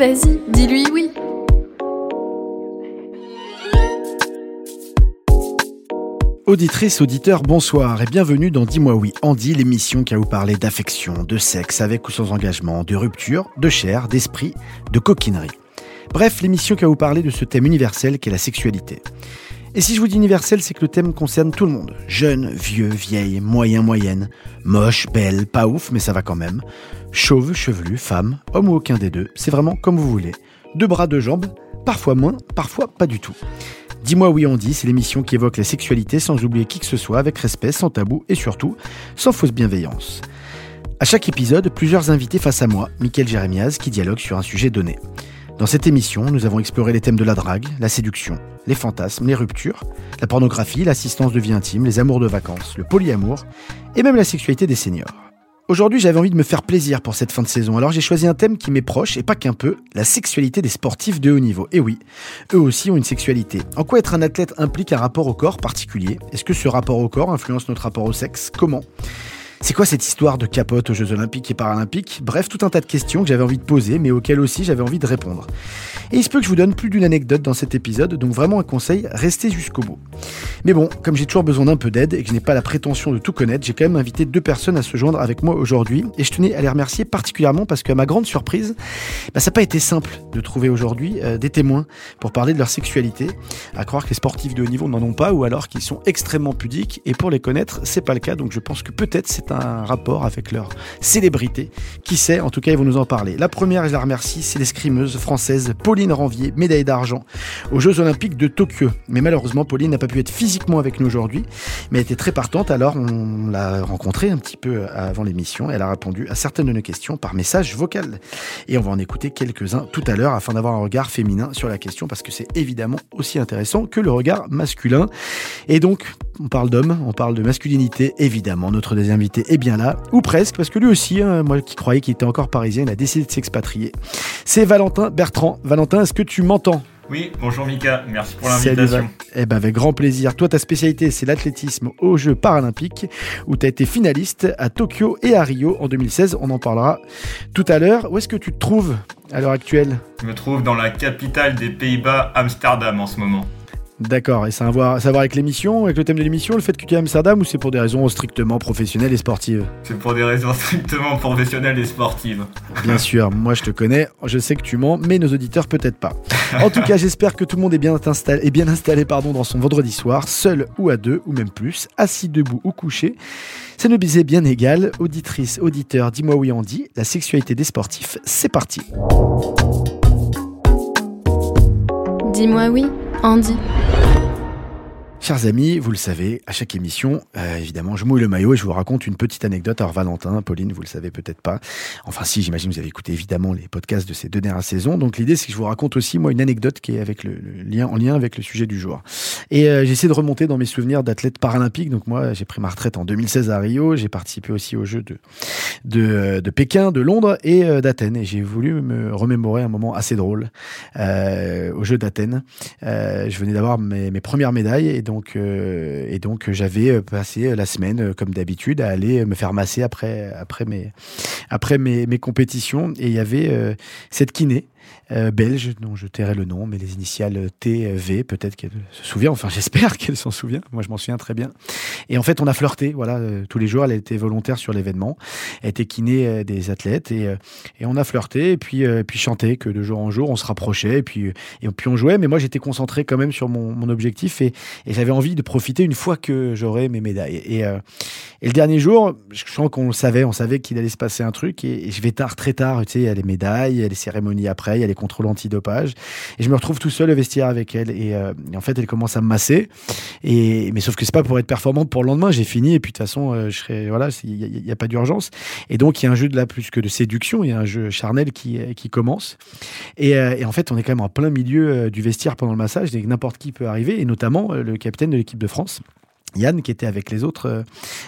Vas-y, dis-lui oui. Auditrices, auditeurs, bonsoir et bienvenue dans Dis-moi oui, Andy, l'émission qui va vous parler d'affection, de sexe, avec ou sans engagement, de rupture, de chair, d'esprit, de coquinerie. Bref, l'émission qui va vous parler de ce thème universel qu'est la sexualité. Et si je vous dis universel, c'est que le thème concerne tout le monde. Jeune, vieux, vieille, moyen, moyenne, moche, belle, pas ouf, mais ça va quand même. Chauve, chevelu, femme, homme ou aucun des deux, c'est vraiment comme vous voulez. Deux bras, deux jambes, parfois moins, parfois pas du tout. Dis-moi oui on dit, c'est l'émission qui évoque la sexualité sans oublier qui que ce soit, avec respect, sans tabou et surtout sans fausse bienveillance. À chaque épisode, plusieurs invités face à moi, Mickaël Jérémiaz, qui dialogue sur un sujet donné. Dans cette émission, nous avons exploré les thèmes de la drague, la séduction, les fantasmes, les ruptures, la pornographie, l'assistance de vie intime, les amours de vacances, le polyamour et même la sexualité des seniors. Aujourd'hui, j'avais envie de me faire plaisir pour cette fin de saison, alors j'ai choisi un thème qui m'est proche, et pas qu'un peu, la sexualité des sportifs de haut niveau. Et oui, eux aussi ont une sexualité. En quoi être un athlète implique un rapport au corps particulier? Est-ce que ce rapport au corps influence notre rapport au sexe? Comment? C'est quoi cette histoire de capote aux Jeux Olympiques et Paralympiques? Bref, tout un tas de questions que j'avais envie de poser, mais auxquelles aussi j'avais envie de répondre. Et il se peut que je vous donne plus d'une anecdote dans cet épisode, donc vraiment un conseil, restez jusqu'au bout. Mais bon, comme j'ai toujours besoin d'un peu d'aide et que je n'ai pas la prétention de tout connaître, j'ai quand même invité deux personnes à se joindre avec moi aujourd'hui, et je tenais à les remercier particulièrement parce qu'à ma grande surprise, bah, ça n'a pas été simple de trouver aujourd'hui euh, des témoins pour parler de leur sexualité, à croire que les sportifs de haut niveau n'en ont pas, ou alors qu'ils sont extrêmement pudiques, et pour les connaître, c'est pas le cas, donc je pense que peut-être c'est un rapport avec leur célébrité. Qui sait, en tout cas, ils vont nous en parler. La première, je la remercie, c'est l'escrimeuse française Pauline Ranvier, médaille d'argent aux Jeux Olympiques de Tokyo. Mais malheureusement, Pauline n'a pas pu être physiquement avec nous aujourd'hui, mais elle était très partante, alors on l'a rencontrée un petit peu avant l'émission. Elle a répondu à certaines de nos questions par message vocal. Et on va en écouter quelques-uns tout à l'heure afin d'avoir un regard féminin sur la question, parce que c'est évidemment aussi intéressant que le regard masculin. Et donc, on parle d'homme, on parle de masculinité, évidemment. Notre deuxième invité est bien là, ou presque, parce que lui aussi, hein, moi qui croyais qu'il était encore parisien, il a décidé de s'expatrier. C'est Valentin Bertrand. Valentin, est-ce que tu m'entends? Oui, bonjour Mika, merci pour l'invitation. Eh ben avec grand plaisir. Toi, ta spécialité, c'est l'athlétisme aux Jeux paralympiques, où tu as été finaliste à Tokyo et à Rio en 2016. On en parlera tout à l'heure. Où est-ce que tu te trouves à l'heure actuelle? Je me trouve dans la capitale des Pays-Bas, Amsterdam en ce moment. D'accord, et ça a à voir, avec l'émission, avec le thème de l'émission, le fait que tu es à Amsterdam ou c'est pour des raisons strictement professionnelles et sportives? C'est pour des raisons strictement professionnelles et sportives. Bien sûr, moi je te connais, je sais que tu mens, mais nos auditeurs peut-être pas. En tout cas, j'espère que tout le monde est bien installé, est bien installé pardon, dans son vendredi soir, seul ou à deux ou même plus, assis debout ou couché. Ça ne bisait bien égal. Auditrice, auditeur, dis-moi oui on dit, la sexualité des sportifs, c'est parti. Dis-moi oui, Andy. Chers amis, vous le savez, à chaque émission, euh, évidemment, je mouille le maillot et je vous raconte une petite anecdote. Alors Valentin, Pauline, vous le savez peut-être pas. Enfin si, j'imagine que vous avez écouté évidemment les podcasts de ces deux dernières saisons. Donc l'idée, c'est que je vous raconte aussi moi une anecdote qui est avec le, lien en lien avec le sujet du jour. Et euh, j'essaie de remonter dans mes souvenirs d'athlète paralympique. Donc moi, j'ai pris ma retraite en 2016 à Rio. J'ai participé aussi aux Jeux de euh, Pékin, de Londres et d'Athènes. Et j'ai voulu me remémorer un moment assez drôle aux Jeux d'Athènes. je venais d'avoir mes, premières médailles euh, et donc j'avais euh, passé la semaine, euh, comme d'habitude, à aller me faire masser après, après, mes, après mes, mes compétitions. Et il y avait cette kiné euh, belge, dont je tairai le nom, mais les initiales TV, peut-être qu'elle se souvient, enfin j'espère qu'elle s'en souvient, moi je m'en souviens très bien. Et en fait, on a flirté, voilà, euh, tous les jours, elle était volontaire sur l'événement, elle était kiné euh, des athlètes, et, et on a flirté, et puis, puis chanté, que de jour en jour, on se rapprochait, et puis, et puis on jouait, mais moi j'étais concentré quand même sur mon, mon objectif, et, et j'avais envie de profiter une fois que j'aurais mes médailles. Et, et le dernier jour, je sens qu'on le savait, on savait qu'il allait se passer un truc, et, je vais tard, très tard, tu sais, il y a les médailles, il y a les cérémonies après, il y a les contrôles antidopage. Et je me retrouve tout seul au vestiaire avec elle. Et, euh, et en fait, elle commence à me masser. Et, mais sauf que c'est pas pour être performante pour le lendemain. J'ai fini et puis de toute façon, euh, je voilà, il n'y a, pas d'urgence. Et donc, il y a un jeu de là plus que de séduction. Il y a un jeu charnel qui, qui commence. Et, euh, en fait, on est quand même en plein milieu euh, du vestiaire pendant le massage. N'importe qui peut arriver. Et notamment euh, le capitaine de l'équipe de France. Yann qui était avec les autres euh,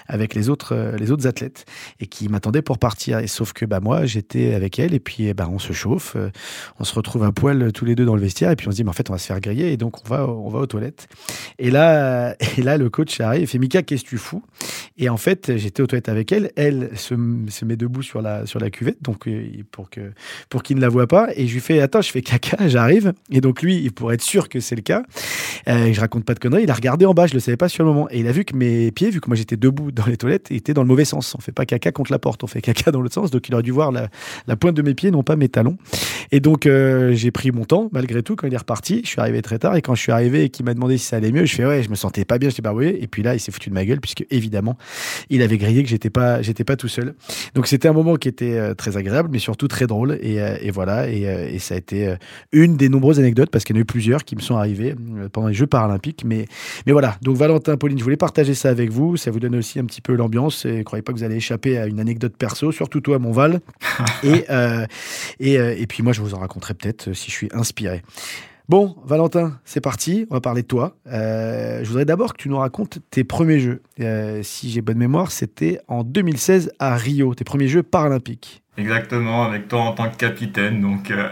avec les autres euh, les autres athlètes et qui m'attendait pour partir. Et sauf que bah moi j'étais avec elle et puis bah on se chauffe euh, on se retrouve un poil tous les deux dans le vestiaire et puis on se dit mais en fait on va se faire griller et donc on va on va aux toilettes. Et là et là le coach arrive et fait Mika qu'est-ce que tu fous? Et en fait j'étais aux toilettes avec elle. Elle se, met debout sur la sur la cuvette donc pour que pour qu'il ne la voit pas et je lui fais attends je fais caca j'arrive. Et donc lui pour être sûr que c'est le cas euh, je raconte pas de conneries il a regardé en bas je le savais pas sur le moment et il a vu que mes pieds, vu que moi j'étais debout dans les toilettes, étaient dans le mauvais sens. On fait pas caca contre la porte, on fait caca dans l'autre sens. Donc il aurait dû voir la, pointe de mes pieds, non pas mes talons. Et donc euh, j'ai pris mon temps, malgré tout, quand il est reparti. Je suis arrivé très tard et quand je suis arrivé et qu'il m'a demandé si ça allait mieux, je fais ouais, je me sentais pas bien, j'étais pas Et puis là, il s'est foutu de ma gueule puisque évidemment, il avait grillé que j'étais pas, j'étais pas tout seul. Donc c'était un moment qui était euh, très agréable, mais surtout très drôle. Et, euh, voilà. Et, euh, et, ça a été une des nombreuses anecdotes parce qu'il y en a eu plusieurs qui me sont arrivées pendant les Jeux paralympiques. Mais, mais voilà. Donc Valentin, Pauline, je voulais partager ça avec vous. Ça vous donne aussi un petit peu l'ambiance. Et croyez pas que vous allez échapper à une anecdote perso, surtout toi, Monval. et, euh, et, euh, et puis moi, je vous en raconterai peut-être euh, si je suis inspiré. Bon, Valentin, c'est parti. On va parler de toi. Euh, je voudrais d'abord que tu nous racontes tes premiers jeux. Euh, si j'ai bonne mémoire, c'était en 2016 à Rio, tes premiers jeux paralympiques. Exactement, avec toi en tant que capitaine. Donc, euh,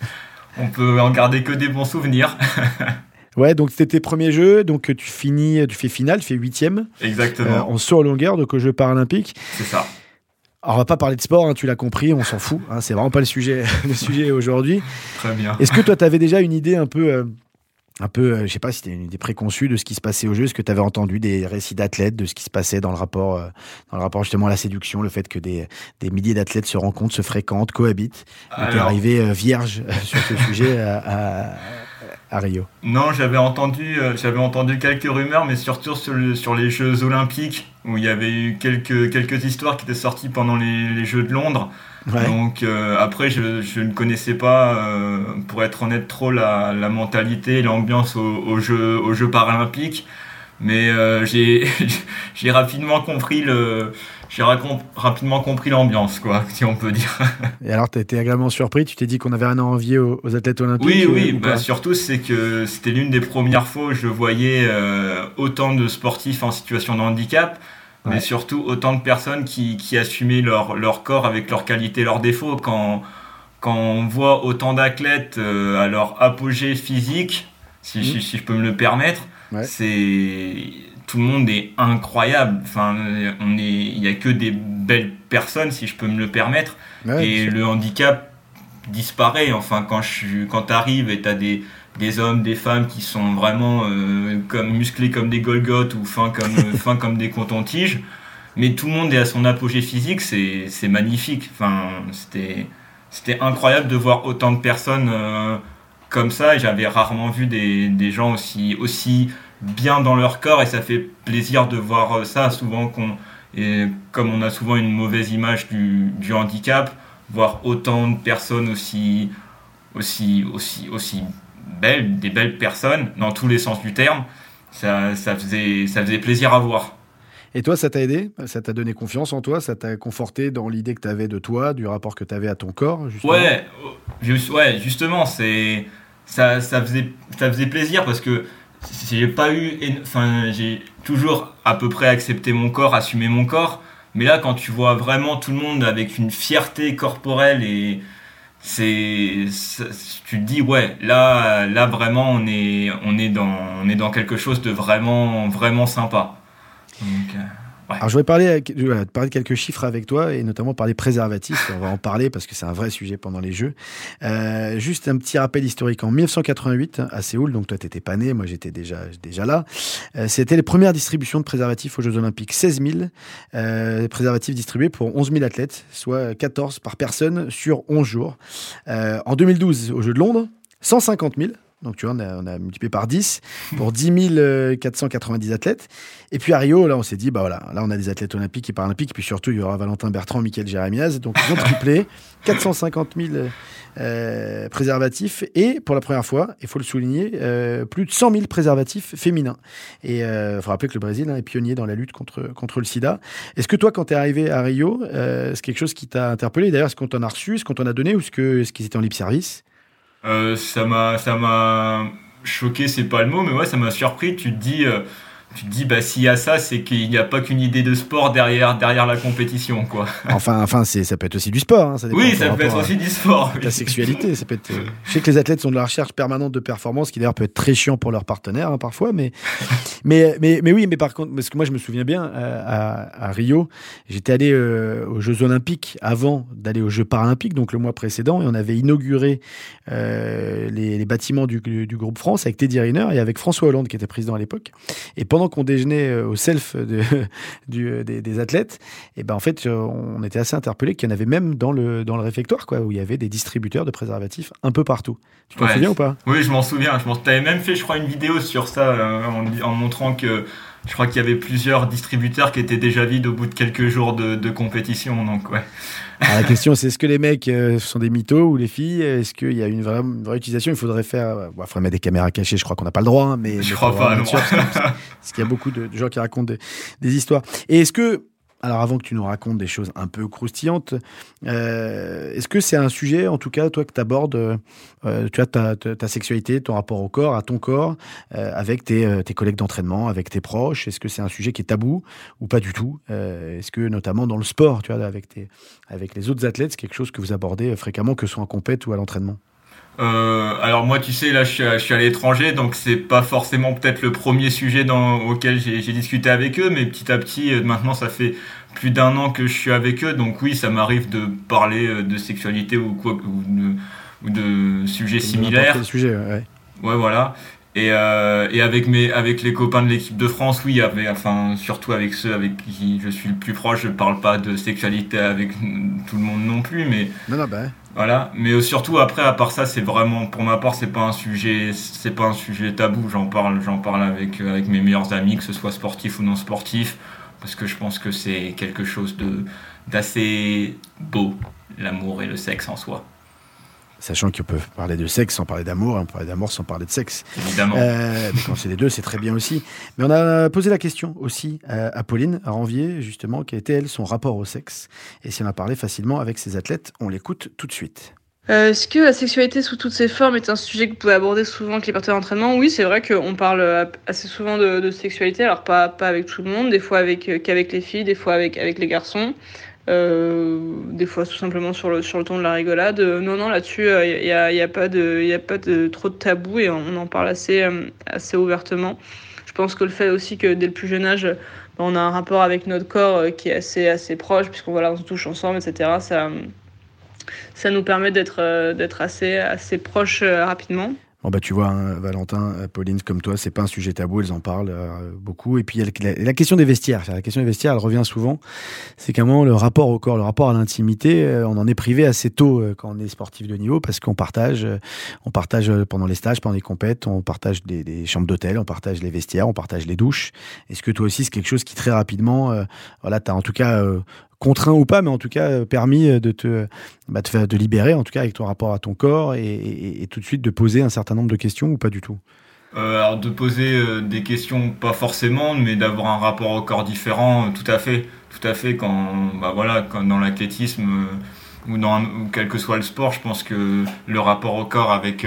on peut en garder que des bons souvenirs. Ouais, donc c'était tes premiers jeux, donc tu finis, tu fais finale, tu fais huitième. Exactement. Euh, en saut en longueur, donc aux Jeux paralympiques. C'est ça. Alors on va pas parler de sport, hein, tu l'as compris, on s'en fout. Hein, c'est vraiment pas le sujet, le sujet aujourd'hui. Très bien. Est-ce que toi, tu avais déjà une idée un peu, euh, un peu, euh, je sais pas, si c'était une idée préconçue de ce qui se passait au jeu Est-ce que tu avais entendu des récits d'athlètes de ce qui se passait dans le rapport, euh, dans le rapport justement à la séduction, le fait que des, des milliers d'athlètes se rencontrent, se fréquentent, cohabitent Tu es arrivé vierge sur ce sujet à, à- à Rio. Non, j'avais entendu, euh, j'avais entendu quelques rumeurs, mais surtout sur, le- sur les Jeux Olympiques, où il y avait eu quelques, quelques histoires qui étaient sorties pendant les, les Jeux de Londres. Ouais. Donc euh, après, je, je ne connaissais pas, euh, pour être honnête, trop la, la mentalité, l'ambiance aux, aux Jeux, aux Jeux paralympiques. Mais j'ai rapidement compris le, j'ai rapidement compris l'ambiance, quoi, si on peut dire. Et alors, tu as été agréablement surpris Tu t'es dit qu'on avait rien à envier aux, aux athlètes olympiques Oui, euh, oui, ou bah, surtout c'est que c'était l'une des premières fois où je voyais euh, autant de sportifs en situation de handicap, Ouais. mais surtout autant de personnes qui, qui assumaient leur, leur corps avec leurs qualités, leurs défauts. Quand, quand on voit autant d'athlètes euh, à leur apogée physique, si, Mhm. si, si je peux me le permettre, Ouais. c'est tout le monde est incroyable. Enfin, on est, il y a que des belles personnes, si je peux me le permettre Ouais, et le handicap disparaît. Enfin, quand je quand t'arrives et t'as des des hommes, des femmes qui sont vraiment euh, comme musclés comme des Golgoth ou fins comme fins comme des cotons-tiges, mais tout le monde est à son apogée physique, c'est c'est magnifique. Enfin, c'était c'était incroyable de voir autant de personnes euh, comme ça. J'avais rarement vu des, des gens aussi aussi bien dans leur corps et ça fait plaisir de voir euh, ça. Souvent qu'on et comme on a souvent une mauvaise image du, du handicap, voir autant de personnes aussi, aussi, aussi, aussi belles, des belles personnes, dans tous les sens du terme, ça, ça, faisait, ça faisait plaisir à voir. Et toi, ça t'a aidé? Ça t'a donné confiance en toi? Ça t'a conforté dans l'idée que tu avais de toi, du rapport que tu avais à ton corps justement? Ouais, euh, juste- ouais, justement, c'est ça, ça faisait ça faisait plaisir parce que j'ai pas eu enfin j'ai toujours à peu près accepté mon corps, assumé mon corps, mais là quand tu vois vraiment tout le monde avec une fierté corporelle et c'est tu te dis ouais, là là vraiment on est on est dans on est dans quelque chose de vraiment vraiment sympa. Donc, euh, Alors, je voudrais parler, voilà, parler de quelques chiffres avec toi et notamment parler préservatifs. On va en parler parce que c'est un vrai sujet pendant les Jeux. Euh, juste un petit rappel historique. En 1988, à Séoul, donc toi, t'étais pas né, moi j'étais déjà, déjà là. Euh, C'était les premières distributions de préservatifs aux Jeux Olympiques. 16 000 euh, préservatifs distribués pour 11 000 athlètes, soit 14 par personne sur 11 jours. Euh, en 2012, aux Jeux de Londres, 150 000 Donc, tu vois, on a, multiplié par 10 pour 10 490 athlètes. Et puis à Rio, là, on s'est dit, bah voilà, là, on a des athlètes olympiques et paralympiques. Et puis surtout, il y aura Valentin Bertrand, Michael Jérémiaz. Donc, ils ont triplé 450 000 euh, préservatifs. Et pour la première fois, il faut le souligner, euh, plus de 100 000 préservatifs féminins. Et il euh, faut rappeler que le Brésil hein, est pionnier dans la lutte contre, contre le sida. Est-ce que toi, quand tu es arrivé à Rio, c'est quelque chose qui t'a interpellé? D'ailleurs, est-ce qu'on t'en a reçu? Est-ce qu'on t'en a donné? Ou est-ce qu'ils est étaient en libre service? Ça m'a choqué, c'est pas le mot, mais ouais, ça m'a surpris. Tu te dis tu te dis bah s'il y a ça c'est qu'il n'y a pas qu'une idée de sport derrière derrière la compétition quoi. Enfin enfin c'est ça peut être aussi du sport hein, oui ça peut être aussi du sport la sexualité ça peut être euh, je sais que les athlètes sont de la recherche permanente de performance qui d'ailleurs peut être très chiant pour leurs partenaires hein, parfois mais, mais mais mais oui mais par contre parce que moi je me souviens bien euh, à, à, Rio j'étais allé euh, aux Jeux Olympiques avant d'aller aux Jeux Paralympiques donc le mois précédent et on avait inauguré les, les, bâtiments du, du, groupe France avec Teddy Riner et avec François Hollande qui était président à l'époque. Et pendant qu'on déjeunait euh, au self de, du, euh, des, athlètes, et ben en fait, euh, on était assez interpellé qu'il y en avait même dans le, dans le réfectoire, quoi, où il y avait des distributeurs de préservatifs un peu partout. Tu t'en souviens ou pas? Oui, je m'en souviens. Je avais même fait, je crois, une vidéo sur ça en, montrant que je crois qu'il y avait plusieurs distributeurs qui étaient déjà vides au bout de quelques jours de, de compétition. Donc, ouais. Ah, la question, c'est est-ce que les mecs euh, sont des mythos ou les filles? Est-ce qu'il y a une vraie, vraie, utilisation? Il faudrait faire. il faudrait mettre des caméras cachées, je crois qu'on n'a pas le droit. Hein, mais, je crois pas, non. parce qu'il y a beaucoup de, gens qui racontent des histoires. Et est-ce que alors avant que tu nous racontes des choses un peu croustillantes, euh, est-ce que c'est un sujet, en tout cas, toi, que tu abordes, euh, tu as ta, sexualité, ton rapport au corps, à ton corps, euh, avec tes, collègues d'entraînement, avec tes proches? Est-ce que c'est un sujet qui est tabou ou pas du tout? Est-ce que, notamment dans le sport, tu vois, avec, tes, avec les autres athlètes, c'est quelque chose que vous abordez fréquemment, que ce soit en compète ou à l'entraînement? Euh, alors moi, tu sais, là, je suis, je suis à l'étranger, donc c'est pas forcément peut-être le premier sujet dans, auquel j'ai discuté avec eux, mais petit à petit, euh, maintenant, ça fait plus d'un an que je suis avec eux, donc oui, ça m'arrive de parler euh, de sexualité ou quoi, ou de, ou de sujets similaires. Sujet, ouais. ouais, voilà. Et, euh, et avec mes avec les copains de l'équipe de France, oui, avait, enfin surtout avec ceux avec qui je suis le plus proche, je parle pas de sexualité avec tout le monde non plus, mais non, non, bah. voilà. Mais surtout après, à part ça, c'est vraiment pour ma part, c'est pas un sujet, c'est pas un sujet tabou. J'en parle, j'en parle avec avec mes meilleurs amis, que ce soit sportif ou non sportif, parce que je pense que c'est quelque chose de d'assez beau, l'amour et le sexe en soi sachant qu'on peut parler de sexe sans parler d'amour, on peut parler d'amour sans parler de sexe. Évidemment. Euh, mais quand c'est les deux, c'est très bien aussi. Mais on a posé la question aussi à, Pauline, à Ranvier, justement, quel était, elle, son rapport au sexe? Et si on a parlé facilement avec ses athlètes, on l'écoute tout de suite. Euh, est-ce que la sexualité sous toutes ses formes est un sujet que vous pouvez aborder souvent avec les partenaires d'entraînement? Oui, c'est vrai qu'on parle assez souvent de, sexualité, alors pas, pas avec tout le monde, des fois avec qu'avec les filles, des fois avec, avec les garçons. Euh, des fois tout simplement sur le, sur le ton de la rigolade. Euh, non, non, là-dessus, il euh, n'y a, y a, pas de, y a pas de trop de tabou et on en parle assez, assez ouvertement. Je pense que le fait aussi que dès le plus jeune âge, on a un rapport avec notre corps qui est assez, assez proche, puisqu'on voilà, on se touche ensemble, etc. Ça, ça nous permet d'être d'être assez, assez proche rapidement. Bon bah tu vois, hein, Valentin, euh, Pauline, comme toi, c'est pas un sujet tabou, elles en parlent euh, beaucoup. Et puis la, question des vestiaires, la question des vestiaires, elle revient souvent. C'est qu'à un moment, le rapport au corps, le rapport à l'intimité, euh, on en est privé assez tôt quand on est sportif de niveau parce qu'on partage, pendant les stages, pendant les compètes, on partage des, chambres d'hôtel, on partage les vestiaires, on partage les douches. Est-ce que toi aussi c'est quelque chose qui très rapidement, voilà, t'as en tout cas contraint ou pas, mais en tout cas euh, permis euh, de te, bah, de, libérer, en tout cas avec ton rapport à ton corps, et, tout de suite de poser un certain nombre de questions ou pas du tout? Euh, alors de poser des questions pas forcément, mais d'avoir un rapport au corps différent, tout à fait, tout à fait. Quand, bah voilà, quand dans l'athlétisme ou dans quel que soit le sport, je pense que le rapport au corps avec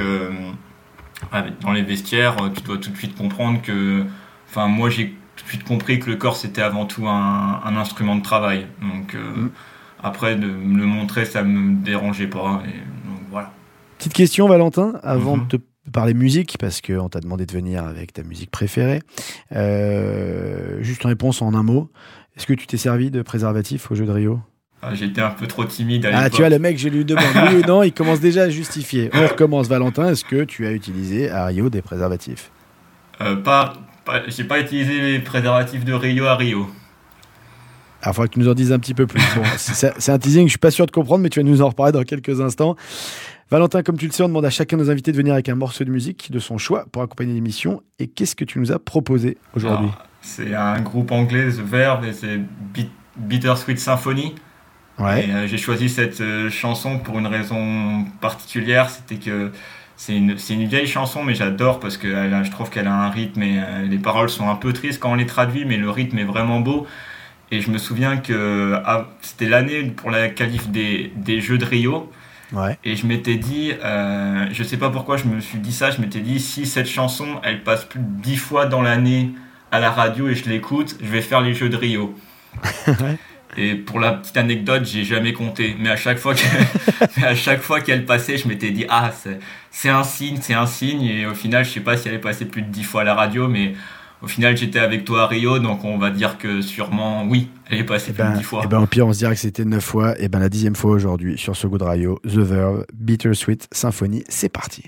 dans les vestiaires, tu dois tout de suite comprendre que, enfin moi j'ai tout de suite compris que le corps c'était avant tout un, instrument de travail. Donc euh, mm. après de me le montrer, ça me dérangeait pas. Et, donc, voilà. Petite question Valentin, avant mm-hmm. de te parler musique, parce qu'on t'a demandé de venir avec ta musique préférée. Euh, juste une réponse en un mot. Est-ce que tu t'es servi de préservatif au jeu de Rio? Ah, J'étais un peu trop timide à Ah, tu vois, le mec, je lui demande oui ou non, il commence déjà à justifier. On recommence, Valentin. Est-ce que tu as utilisé à Rio des préservatifs? Euh, Pas j'ai pas utilisé les préservatifs de Rio à Rio. Il faudra que tu nous en dises un petit peu plus. c'est un teasing, je suis pas sûr de comprendre, mais tu vas nous en reparler dans quelques instants. Valentin, comme tu le sais, on demande à chacun de nos invités de venir avec un morceau de musique de son choix pour accompagner l'émission. Et qu'est-ce que tu nous as proposé aujourd'hui Alors, C'est un groupe anglais, The Verve, et c'est Bit- Bittersweet Symphony. Ouais. Euh, j'ai choisi cette euh, chanson pour une raison particulière, c'était que c'est une, c'est une vieille chanson, mais j'adore parce que elle je trouve qu'elle a un rythme et euh, les paroles sont un peu tristes quand on les traduit, mais le rythme est vraiment beau. Et je me souviens que ah, c'était l'année pour la qualif des, des Jeux de Rio. Ouais. Et je m'étais dit, euh, je sais pas pourquoi je me suis dit ça, je m'étais dit si cette chanson elle passe plus de 10 fois dans l'année à la radio et je l'écoute, je vais faire les Jeux de Rio. Ouais. Et pour la petite anecdote, j'ai jamais compté, mais à chaque fois qu'elle passait, je m'étais dit ah c'est un signe, c'est un signe. Et au final, je sais pas si elle est passée plus de 10 fois à la radio, mais au final j'étais avec toi à Rio, donc on va dire que sûrement oui, elle est passée Et plus de ben, 10 fois. eh ben, au pire, on se dirait que c'était 9 fois. Et ben, la dixième fois aujourd'hui sur ce Good Radio, The Verve, Bittersweet Symphony. C'est parti.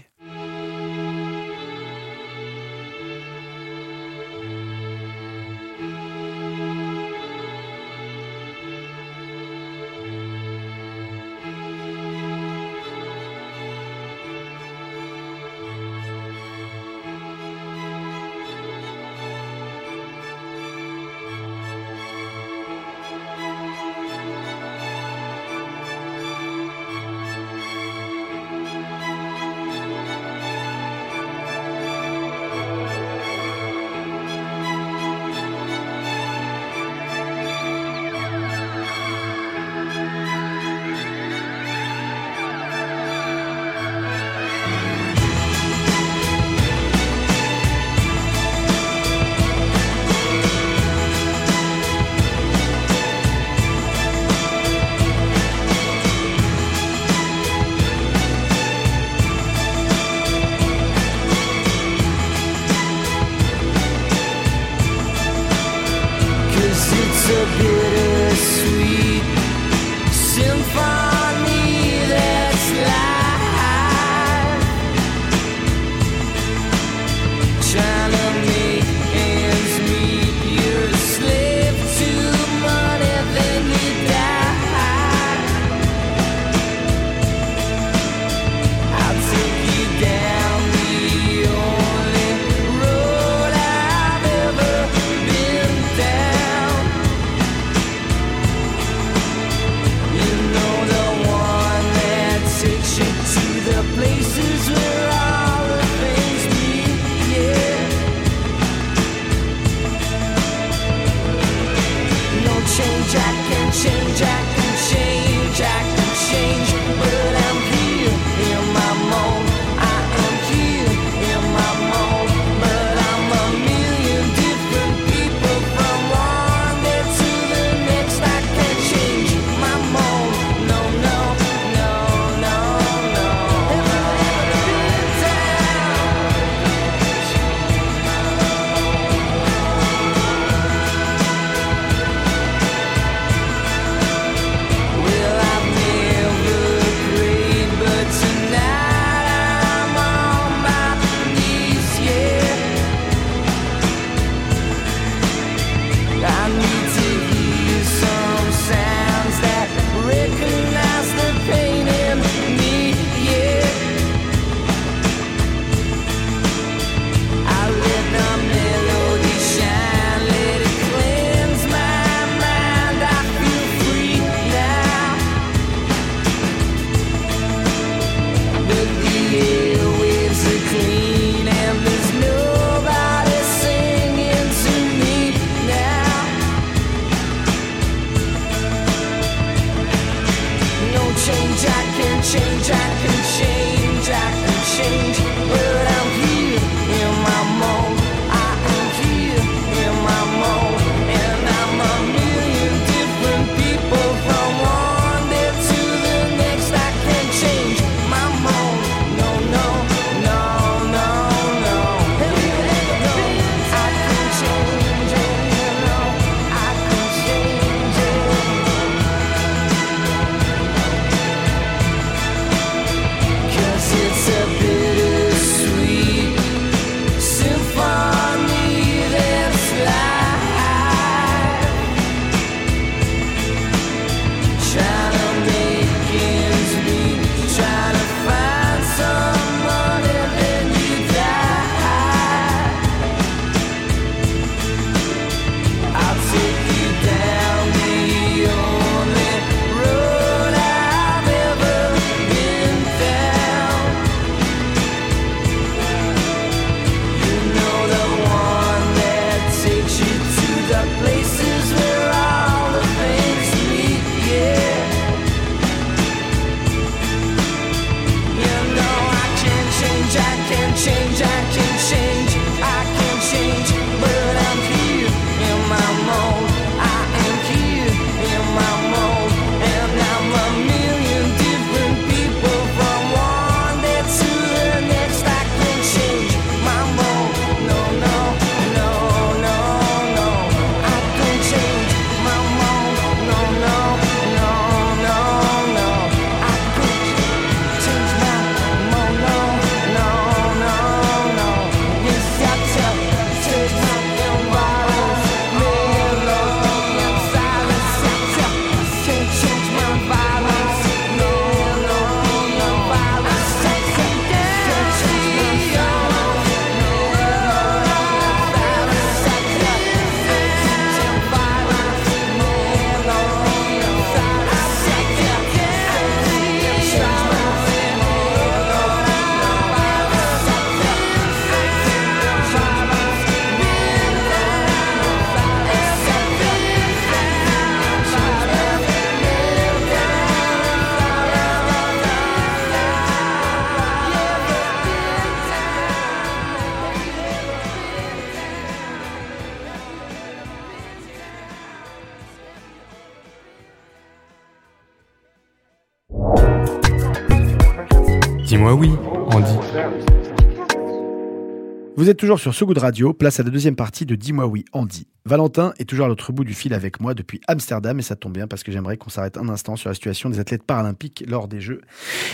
Toujours sur So Good Radio, place à la deuxième partie de Dis-moi oui, Andy. Valentin est toujours à l'autre bout du fil avec moi depuis Amsterdam et ça tombe bien parce que j'aimerais qu'on s'arrête un instant sur la situation des athlètes paralympiques lors des Jeux.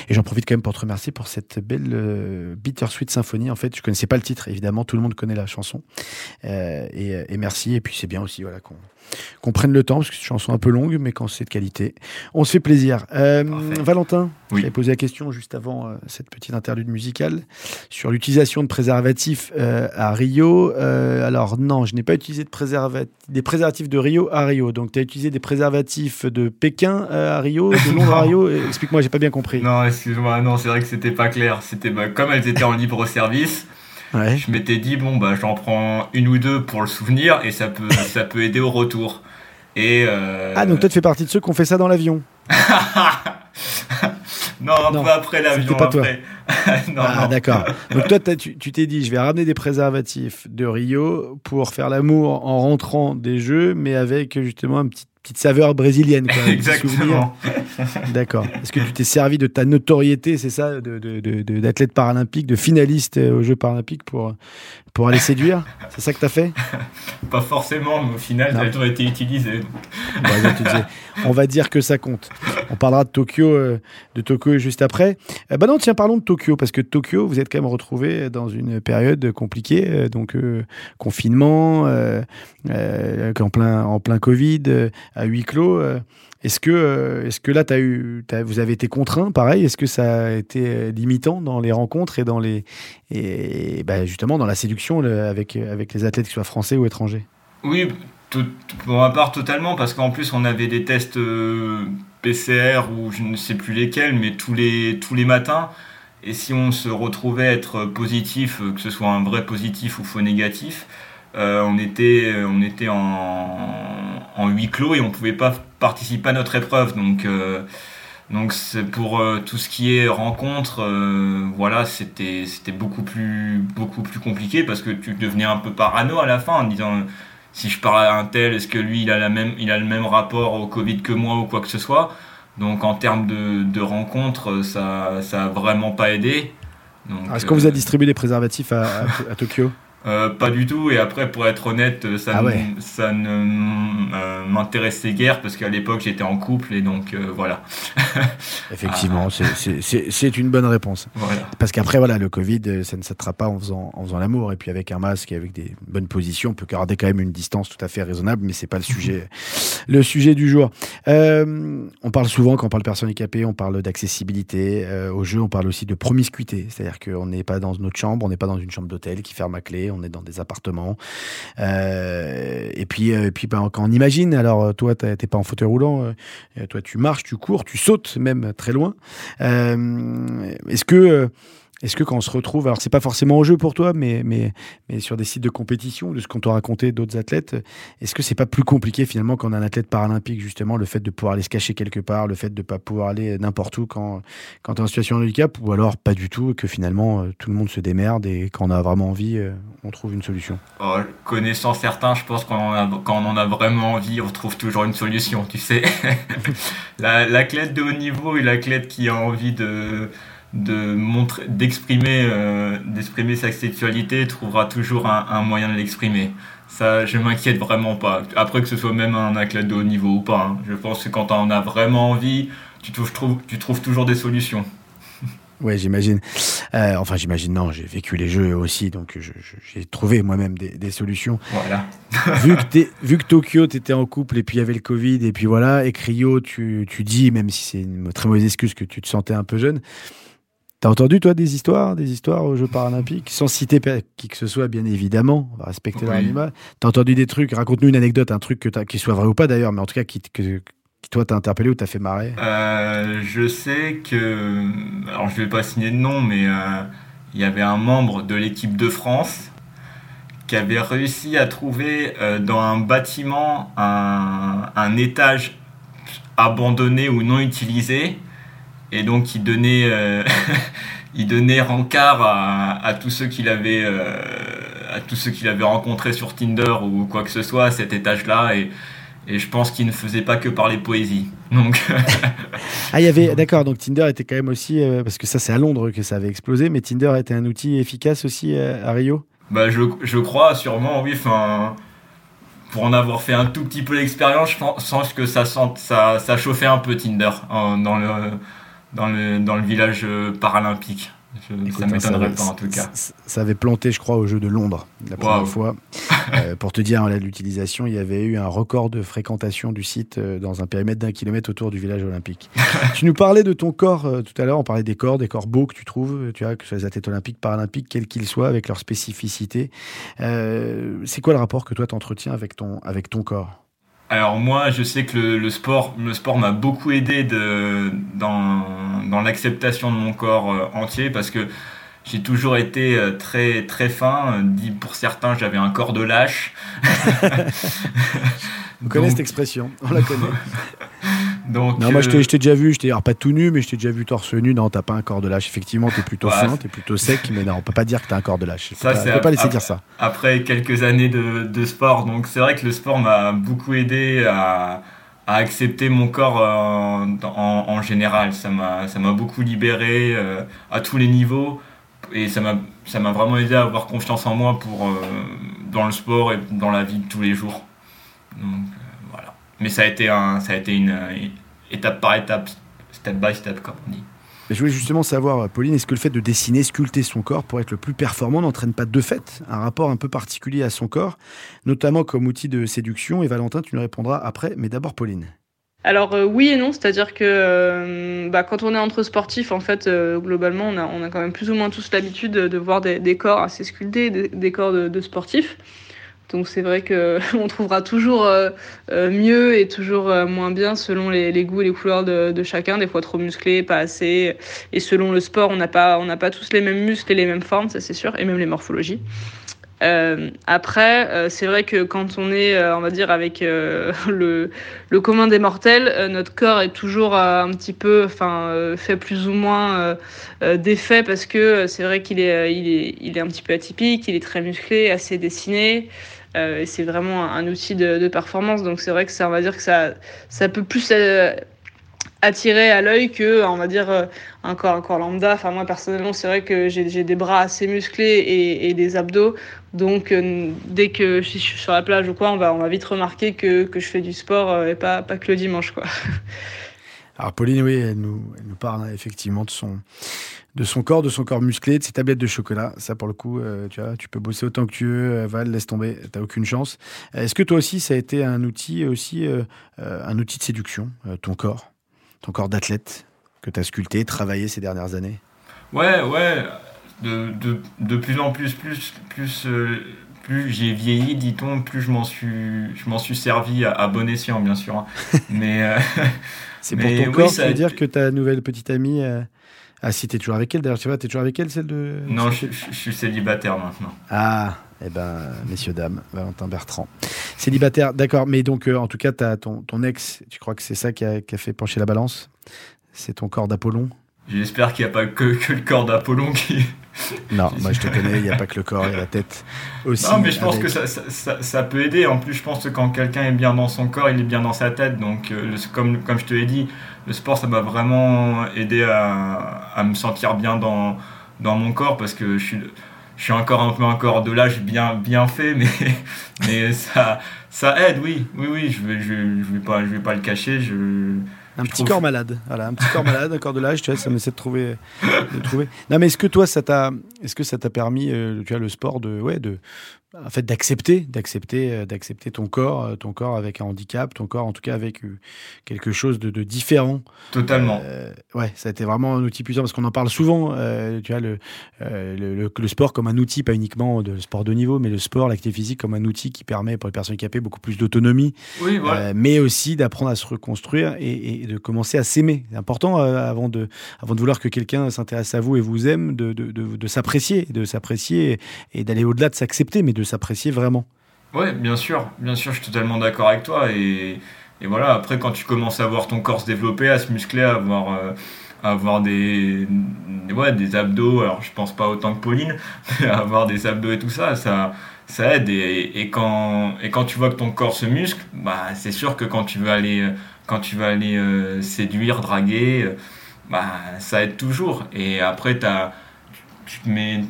Et j'en profite quand même pour te remercier pour cette belle euh, Bittersweet Symphonie. En fait, je connaissais pas le titre, évidemment, tout le monde connaît la chanson. Euh, et, et merci. Et puis c'est bien aussi voilà, qu'on qu'on prenne le temps parce que c'est une chanson un peu longue, mais quand c'est de qualité, on se fait plaisir. Euh. Valentin, Oui. j'avais posé la question juste avant euh, cette petite interlude musicale sur l'utilisation de préservatifs euh, à Rio. Alors non, je n'ai pas utilisé de préservatifs, des préservatifs de Rio à Rio. Donc tu as utilisé des préservatifs de Pékin à Rio, de Londres à. Rio? Explique-moi, j'ai pas bien compris. Non, excuse-moi, non, c'est vrai que c'était pas clair. C'était bah, comme elles étaient en libre service, Ouais. je m'étais dit bon bah j'en prends une ou deux pour le souvenir et ça peut ça peut aider au retour. Et euh... Ah donc toi tu fais partie de ceux qui ont fait ça dans l'avion. non, un Non, peu après l'avion. c'était pas toi. après. non, ah d'accord. Donc toi tu tu t'es dit je vais ramener des préservatifs de Rio pour faire l'amour en rentrant des jeux, mais avec justement une petite, petite saveur brésilienne. Quoi. Exactement. D'accord. Est-ce que tu t'es servi de ta notoriété, c'est ça, de, de, de- de- d'athlète paralympique, de finaliste euh, aux Jeux paralympiques pour, pour aller séduire C'est ça que tu as fait Pas forcément, mais au final, elles ont été utilisées. On va dire que ça compte. On parlera de Tokyo, euh, de Tokyo juste après. Euh, bah non, tiens, parlons de Tokyo, parce que Tokyo, vous êtes quand même retrouvé dans une période compliquée, euh, donc euh, confinement, euh, euh, en, plein, en plein Covid, à huis clos. Est-ce que, euh, que là, as eu, vous avez été contraint, pareil? Est-ce que ça a été euh, limitant dans les rencontres et dans les, et, bah, justement dans la séduction avec, les athlètes, qu'ils soient français ou étrangers? Oui, tout, pour ma part totalement, parce qu'en plus on avait des tests euh, PCR ou je ne sais plus lesquels, mais tous les, tous les matins. Et si on se retrouvait être positif, que ce soit un vrai positif ou faux négatif, on était, on était en, en huis clos et on pouvait pas participer à notre épreuve. Donc, euh, donc c'est pour euh, tout ce qui est rencontre, euh, voilà, c'était c'était beaucoup plus beaucoup plus compliqué parce que tu devenais un peu parano à la fin en disant si je parle à un tel, est-ce que lui il a la même il a le même rapport au Covid que moi ou quoi que ce soit? Donc en termes de, de rencontres, ça ça a vraiment pas aidé. Est-ce qu'on vous a euh, distribué des préservatifs à, à- à Tokyo? euh, pas du tout, et après, pour être honnête, ça, Ah ouais. ça ne euh, m'intéressait guère parce qu'à l'époque j'étais en couple et donc euh, voilà. Effectivement, c'est- c'est- une bonne réponse. voilà. Parce qu'après, voilà, le Covid, euh, ça ne s'attrape pas en faisant, en faisant l'amour. Et puis avec un masque et avec des bonnes positions, on peut garder quand même une distance tout à fait raisonnable, mais c'est pas le sujet, le sujet du jour. Euh, on parle souvent, quand on parle de personnes handicapées, on parle d'accessibilité. Euh, au jeu, on parle aussi de promiscuité. C'est-à-dire qu'on n'est pas dans notre chambre, on n'est pas dans une chambre d'hôtel qui ferme à clé, on est dans des appartements. Euh, et puis, euh, puis ben, quand on imagine, alors euh, toi, t'es pas en fauteuil roulant, toi, tu marches, tu cours, tu sautes même très loin. Est-ce que, est-ce que quand on se retrouve, alors c'est pas forcément au jeu pour toi, mais, mais, mais sur des sites de compétition, de ce qu'on t'a raconté d'autres athlètes, est-ce que c'est pas plus compliqué finalement quand on est un athlète paralympique, justement, le fait de pouvoir aller se cacher quelque part, le fait de pas pouvoir aller n'importe où quand, quand tu es en situation de handicap, ou alors pas du tout, et que finalement euh, tout le monde se démerde et quand on a vraiment envie, euh, on trouve une solution? Oh, connaissant certains, je pense qu'on a, quand on en a vraiment envie, on trouve toujours une solution, tu sais. La- L'athlète de haut niveau et l'athlète qui a envie de, de montrer, d'exprimer, euh, d'exprimer sa sexualité trouvera toujours un, un moyen de l'exprimer. Ça, je m'inquiète vraiment pas. Après que ce soit même un athlète de haut niveau ou pas, hein. je pense que quand on a vraiment envie, tu trouves, tu trouves toujours des solutions. Ouais, j'imagine. Euh, enfin, j'imagine, non, j'ai vécu les jeux aussi, donc j'ai trouvé moi-même des, des solutions. Voilà. vu, que vu que Tokyo, tu étais en couple et puis il y avait le Covid, et puis voilà, et Rio, tu, tu dis, même si c'est une très mauvaise excuse, que tu te sentais un peu jeune. T'as entendu, toi, des histoires, des histoires aux Jeux Paralympiques, sans citer qui que ce soit, bien évidemment, on va respecter Oui. leur animal. T'as entendu des trucs, raconte-nous une anecdote, un truc que qui soit vrai ou pas d'ailleurs, mais en tout cas qui, que, qui toi t'a interpellé ou t'a fait marrer. Euh, je sais que, alors je vais pas signer de nom, mais euh, il y avait un membre de l'équipe de France qui avait réussi à trouver euh, dans un bâtiment un, un étage abandonné ou non utilisé, et donc il donnait, euh, il donnait rencard à, à tous ceux qu'il avait, euh, à tous ceux qu'il avait rencontrés sur Tinder ou quoi que ce soit à cet étage-là, et et je pense qu'il ne faisait pas que parler poésie. Donc. ah, il y avait, d'accord, donc Tinder était quand même aussi, euh, parce que ça c'est à Londres que ça avait explosé, mais Tinder était un outil efficace aussi à Rio? Bah, je, je, crois, sûrement, oui. Enfin, pour en avoir fait un tout petit peu l'expérience, je pense que ça, sent, ça, ça chauffait un peu Tinder dans, le, dans, le, dans le village euh, paralympique ça m'étonnerait pas en tout cas. Ça, avait planté, je crois, au jeu de Londres la première fois. Euh, pour te dire hein, l'utilisation, il y avait eu un record de fréquentation du site euh, dans un périmètre d'un kilomètre autour du village olympique. tu nous parlais de ton corps euh, tout à l'heure, on parlait des corps, des corps beaux que tu trouves, tu vois, que ce soit les athlètes olympiques, paralympiques, quels qu'ils soient, avec leur spécificité. C'est quoi le rapport que toi tu entretiens avec ton, avec ton corps? Alors moi, je sais que le, sport, le sport m'a beaucoup aidé de, dans, dans l'acceptation de mon corps euh, entier parce que j'ai toujours été euh, très très fin. Dit pour certains, j'avais un corps de lâche. On connaît cette expression, on la connaît. Donc, non, moi je t'ai euh, déjà vu, je t'ai pas tout nu, mais je t'ai déjà vu torse nu. Non, t'as pas un corps de lâche. Effectivement, t'es plutôt fin, t'es plutôt sec, mais non, on peut pas dire que t'as un corps de lâche. Ça, on peut pas laisser dire ça. Après quelques années de, de sport, donc c'est vrai que le sport m'a beaucoup aidé à, à, accepter mon corps euh, en, en, général. Ça m'a, beaucoup libéré euh, à tous les niveaux et ça m'a, ça m'a vraiment aidé à avoir confiance en moi pour dans le sport et dans la vie de tous les jours. Donc, mais ça a été, un, ça a été une, étape par étape, step by step, comme on dit. je voulais justement savoir, Pauline, est-ce que le fait de dessiner, sculpter son corps pour être le plus performant n'entraîne pas de fait un rapport un peu particulier à son corps, notamment comme outil de séduction Et Valentin, tu nous répondras après, mais d'abord Pauline. Alors euh, oui et non, c'est-à-dire que euh, bah, quand on est entre sportifs, en fait, euh, globalement, on a, on a, quand même plus ou moins tous l'habitude de, voir des, corps assez sculptés, des, corps de sportifs. Donc c'est vrai que on trouvera toujours euh, euh, mieux et toujours euh, moins bien selon les, goûts et les couleurs de, chacun. Des fois trop musclé, pas assez. Et selon le sport, on n'a pas pas tous les mêmes muscles et les mêmes formes, ça c'est sûr, et même les morphologies. après, c'est vrai que quand on est, on va dire, avec le, le, commun des mortels, notre corps est toujours un petit peu, enfin, fait plus ou moins d'effet parce que c'est vrai qu'il est, il est, il est un petit peu atypique, il est très musclé, assez dessiné. Euh, et c'est vraiment un, outil de, performance. Donc c'est vrai que ça, on va dire que ça, ça peut plus euh, attirer à l'œil que, on va dire, euh, un corps, lambda. Enfin, moi, personnellement, c'est vrai que j'ai des bras assez musclés et, des abdos. Donc, dès que je suis sur la plage ou quoi, on va, vite remarquer que, que je fais du sport et pas, pas que le dimanche, quoi. Alors, Pauline, oui, elle nous, elle nous parle hein, effectivement de son, de son corps, de son corps musclé, de ses tablettes de chocolat. Ça, pour le coup, euh, tu vois, tu peux bosser autant que tu veux. Euh, Val, laisse tomber, t'as aucune chance. Est-ce que toi aussi, ça a été un outil aussi, euh, un outil de séduction, ton corps, ton corps d'athlète que tu as sculpté, travaillé ces dernières années? Ouais, ouais. De, de, de, plus en plus, plus, plus, plus j'ai vieilli, dit-on, plus je m'en suis, je m'en suis servi à, bon escient, bien sûr. Hein. mais c'est pour ton corps, ça veut dire que ta nouvelle petite amie ah, si, t'es toujours avec elle d'ailleurs, tu vois, t'es toujours avec elle, celle de. Non, je, suis célibataire maintenant. Ah, eh ben, messieurs, dames, Valentin Bertrand. Célibataire, d'accord, mais donc, euh, en tout cas, as ton, ton ex, tu crois que c'est ça qui a, qui a fait pencher la balance? C'est ton corps d'Apollon? J'espère qu'il n'y a pas que, que le corps d'Apollon qui. Non, moi je te connais, il n'y a pas que le corps, il y a la tête aussi. Non, mais je pense que ça, ça, ça, peut aider. En plus, je pense que quand quelqu'un est bien dans son corps, il est bien dans sa tête. Donc, euh, comme, comme je te l'ai dit, le sport, ça m'a vraiment aidé à, à, me sentir bien dans, dans mon corps parce que je suis, je suis encore un peu un corps de l'âge bien, bien fait, mais, mais ça, ça aide, oui. Oui, oui, je ne vais, je, je vais, pas, je vais pas le cacher. Je, un petit corps malade, voilà, un petit corps malade, un corps de l'âge, tu vois, ça m'essaie de trouver, de trouver. Non, mais est-ce que toi, ça t'a, est-ce que ça t'a permis, euh, tu vois, le sport de, ouais, de, en fait d'accepter d'accepter euh, d'accepter ton corps euh, ton corps avec un handicap ton corps en tout cas avec euh, quelque chose de, différent. Totalement. Ouais ça a été vraiment un outil puissant parce qu'on en parle souvent tu vois le, le, le, sport comme un outil pas uniquement de sport de niveau mais le sport l'activité physique comme un outil qui permet pour les personnes handicapées beaucoup plus d'autonomie oui, mais aussi d'apprendre à se reconstruire et, de commencer à s'aimer. C'est important avant de avant de vouloir que quelqu'un s'intéresse à vous et vous aime de, de, de s'apprécier de s'apprécier et, d'aller au-delà de s'accepter mais de s'apprécier vraiment. Oui, bien sûr, bien sûr, je suis totalement d'accord avec toi. Et, et, voilà, après, quand tu commences à voir ton corps se développer, à se muscler, à avoir, euh, avoir des, ouais, des abdos, alors je pense pas autant que Pauline, mais avoir des abdos et tout ça, ça, ça aide. Et, et, quand, et quand tu vois que ton corps se muscle, bah, c'est sûr que quand tu veux aller, quand tu vas aller euh, séduire, draguer, bah, ça aide toujours. Et après, as, tu te mets.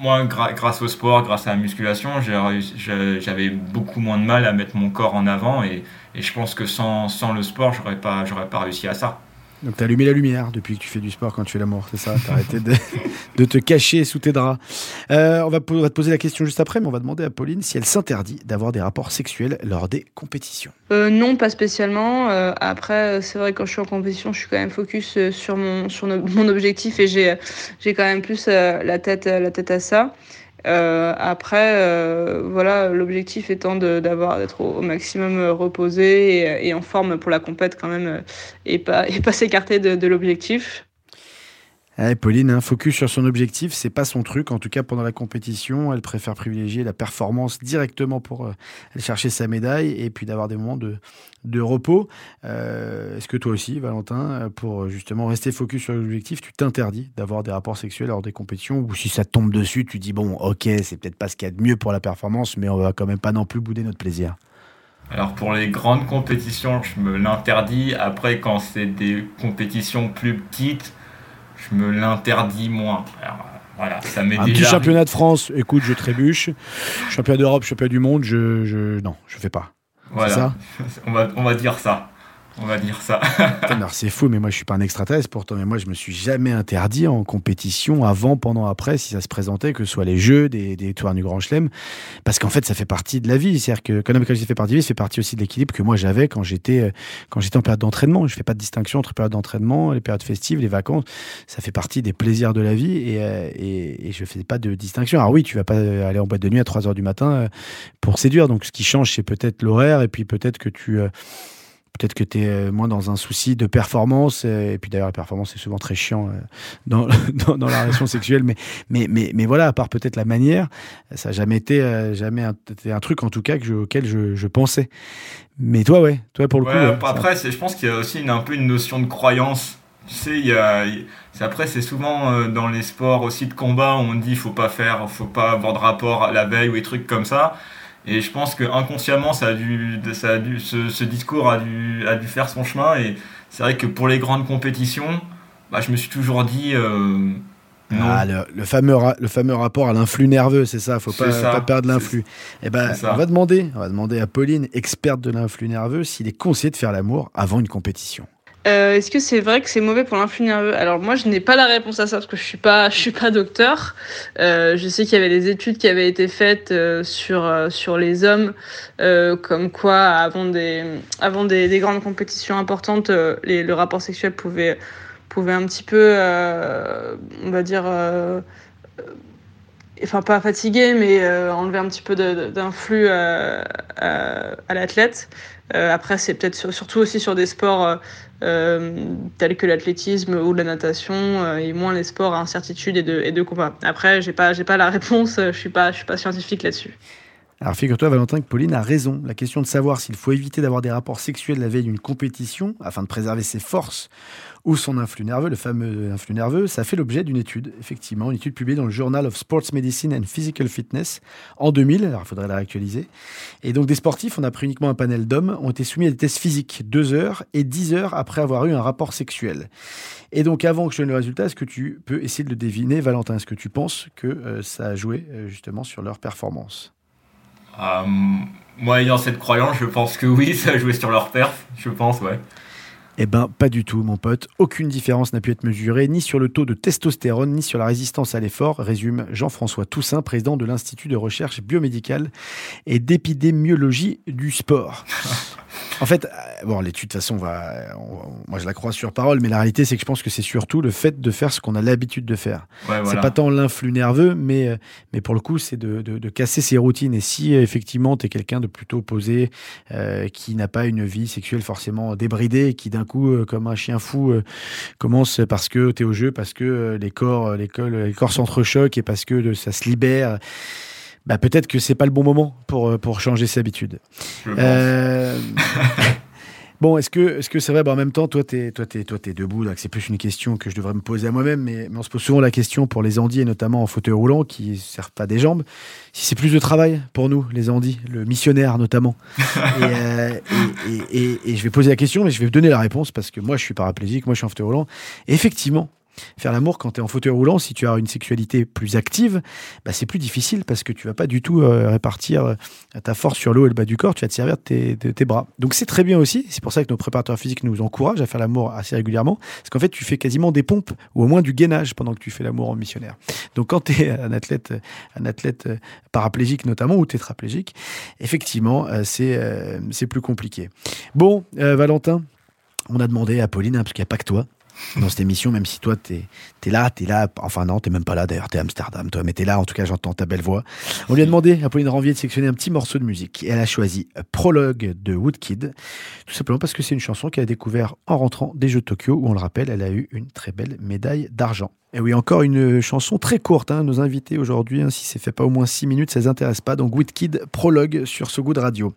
Moi, grâce au sport, grâce à la musculation, j'avais beaucoup moins de mal à mettre mon corps en avant. Et, je pense que sans, sans le sport, j'aurais pas, pas réussi à ça. Donc t'as allumé la lumière depuis que tu fais du sport quand tu fais l'amour, c'est ça T'as arrêté de, te cacher sous tes draps. Euh, on, va, te poser la question juste après, mais on va demander à Pauline si elle s'interdit d'avoir des rapports sexuels lors des compétitions. Euh, non, pas spécialement. Euh, après, c'est vrai que quand je suis en compétition, je suis quand même focus sur mon, mon objectif et j'ai, j'ai quand même plus la, tête, la tête à ça. Euh, après, euh, voilà, l'objectif étant d'avoir d'être au, maximum euh, reposé et, en forme pour la compète quand même, et pas, et pas s'écarter de, de l'objectif. Pauline, un focus sur son objectif, c'est pas son truc. En tout cas, pendant la compétition, elle préfère privilégier la performance directement pour aller chercher sa médaille et puis d'avoir des moments de, repos. Euh, est-ce que toi aussi, Valentin, pour justement rester focus sur l'objectif, tu t'interdis d'avoir des rapports sexuels lors des compétitions? Ou si ça tombe dessus, tu dis bon, ok, c'est peut-être pas ce qu'il y a de mieux pour la performance, mais on va quand même pas non plus bouder notre plaisir. Alors pour les grandes compétitions, je me l'interdis. Après, quand c'est des compétitions plus petites, je me l'interdis moins. voilà, ça m'est Un petit championnat de France, écoute, je trébuche. Championnat d'Europe, championnat du monde, je, je non, je fais pas. Voilà. on, va, on va dire ça. On va dire ça. c'est fou, mais moi je suis pas un extraterrestre pourtant. Mais moi je me suis jamais interdit en compétition avant, pendant, après, si ça se présentait, que ce soit les jeux, des, tours du Grand Chelem, parce qu'en fait ça fait partie de la vie. C'est-à-dire que quand, quand j'ai fait partie de la vie, ça fait partie aussi de l'équilibre que moi j'avais quand j'étais euh, quand j'étais en période d'entraînement. Je fais pas de distinction entre période d'entraînement, les périodes festives, les vacances. Ça fait partie des plaisirs de la vie et, euh, et, et je fais pas de distinction. Alors oui, tu vas pas aller en boîte de nuit à 3 heures du matin euh, pour séduire. Donc ce qui change, c'est peut-être l'horaire et puis peut-être que tu Peut-être que tu es euh, moins dans un souci de performance. Euh, et puis d'ailleurs, la performance est souvent très chiant euh, dans, dans, la relation sexuelle. Mais, mais, mais, mais voilà, à part peut-être la manière, ça n'a jamais été jamais un, un, truc en tout cas que je, auquel je, je, pensais. Mais toi, ouais, toi pour le coup. après, je pense qu'il y a aussi une, un peu une notion de croyance. Tu sais, il y a, après, c'est souvent dans les sports aussi de combat où on dit faut pas faire, faut pas avoir de rapport à la veille ou des trucs comme ça. Et je pense que inconsciemment, ça a dû, ça a dû, ce, discours a dû, a dû faire son chemin. Et c'est vrai que pour les grandes compétitions, bah, je me suis toujours dit. Euh, non. Ah, le, fameux le fameux rapport à l'influx nerveux, c'est ça, faut pas, pas perdre l'influx. Et eh ben, on va demander, on va demander à Pauline, experte de l'influx nerveux, s'il est conseillé de faire l'amour avant une compétition. Euh, est-ce que c'est vrai que c'est mauvais pour l'influx nerveux? Alors moi, je n'ai pas la réponse à ça parce que je suis pas, je suis pas docteur. Euh, je sais qu'il y avait des études qui avaient été faites euh, sur sur les hommes, comme quoi avant des avant des, des grandes compétitions importantes, le rapport sexuel pouvait pouvait un petit peu, on va dire enfin pas fatiguer, mais enlever un petit peu d'influx à, à l'athlète. après, c'est peut-être surtout aussi sur des sports tels que l'athlétisme ou la natation, euh, et moins les sports à incertitude et de, et de combat. Après, j'ai pas, pas la réponse, je suis pas, suis pas scientifique là-dessus. Alors figure-toi Valentin que Pauline a raison. La question de savoir s'il faut éviter d'avoir des rapports sexuels la veille d'une compétition afin de préserver ses forces ou son influx nerveux, le fameux influx nerveux, ça fait l'objet d'une étude, effectivement, une étude publiée dans le Journal of Sports Medicine and Physical Fitness en 2000, alors il faudrait la réactualiser. Et donc des sportifs, on a pris uniquement un panel d'hommes, ont été soumis à des tests physiques deux heures et dix heures après avoir eu un rapport sexuel. Et donc avant que je donne le résultat, est-ce que tu peux essayer de le deviner, Valentin? Est-ce que tu penses que euh, ça a joué euh, justement sur leur performance? Euh, Moi, ayant cette croyance, je pense que oui, ça a joué sur leur perf, je pense, ouais. Eh ben, pas du tout, mon pote. Aucune différence n'a pu être mesurée, ni sur le taux de testostérone, ni sur la résistance à l'effort, résume Jean-François Toussaint, président de l'Institut de recherche biomédicale et d'épidémiologie du sport. En fait, euh, bon, l'étude, de toute façon, va, moi je la crois sur parole, mais la réalité, c'est que je pense que c'est surtout le fait de faire ce qu'on a l'habitude de faire. C'est pas tant l'influx nerveux, mais, euh, mais pour le coup, c'est de, de, casser ses routines. Et si effectivement, tu es quelqu'un de plutôt posé, euh, qui n'a pas une vie sexuelle forcément débridée, qui d'un coup, comme un chien fou, commence parce que tu es au jeu, parce que les corps, les, les corps s'entrechoquent et parce que ça se libère bah, peut-être que c'est pas le bon moment pour, euh, pour changer ses habitudes. Bon, est-ce que est-ce que c'est vrai? Bah, En même temps, toi, t'es toi, t'es toi, t'es debout. Donc c'est plus une question que je devrais me poser à moi-même, mais, mais on se pose souvent la question pour les Andis et notamment en fauteuil roulant qui ne servent pas des jambes. Si c'est plus de travail pour nous, les Andis, le missionnaire notamment. et, euh, et, et, et, je vais poser la question, mais je vais vous donner la réponse parce que moi, je suis paraplégique, moi, je suis en fauteuil roulant. Effectivement, Faire l'amour quand tu es en fauteuil roulant, si tu as une sexualité plus active, bah, c'est plus difficile parce que tu vas pas du tout euh, répartir euh, ta force sur l'eau et le bas du corps, tu vas te servir de tes, bras. Donc c'est très bien aussi, c'est pour ça que nos préparateurs physiques nous encouragent à faire l'amour assez régulièrement, parce qu'en fait tu fais quasiment des pompes ou au moins du gainage pendant que tu fais l'amour en missionnaire. Donc quand tu es un athlète, un athlète euh, paraplégique notamment ou tétraplégique, effectivement c'est c'est plus compliqué. Bon, Valentin, on a demandé à Pauline, hein, parce qu'il n'y a pas que toi, dans cette émission, même si toi, t'es es là, t'es là. Enfin, non, t'es même pas là d'ailleurs, t'es Amsterdam, toi, mais t'es là. En tout cas, j'entends ta belle voix. On lui a demandé à Pauline Ranvier de sélectionner un petit morceau de musique. Et elle a choisi Prologue de Woodkid, tout simplement parce que c'est une chanson qu'elle a découvert en rentrant des Jeux de Tokyo, où on le rappelle, elle a eu une très belle médaille d'argent. Et oui, encore une chanson très courte. Hein, nos invités aujourd'hui, hein, si c'est fait pas au moins 6 minutes, ça les intéresse pas. Donc Woodkid, Prologue sur ce goût de radio.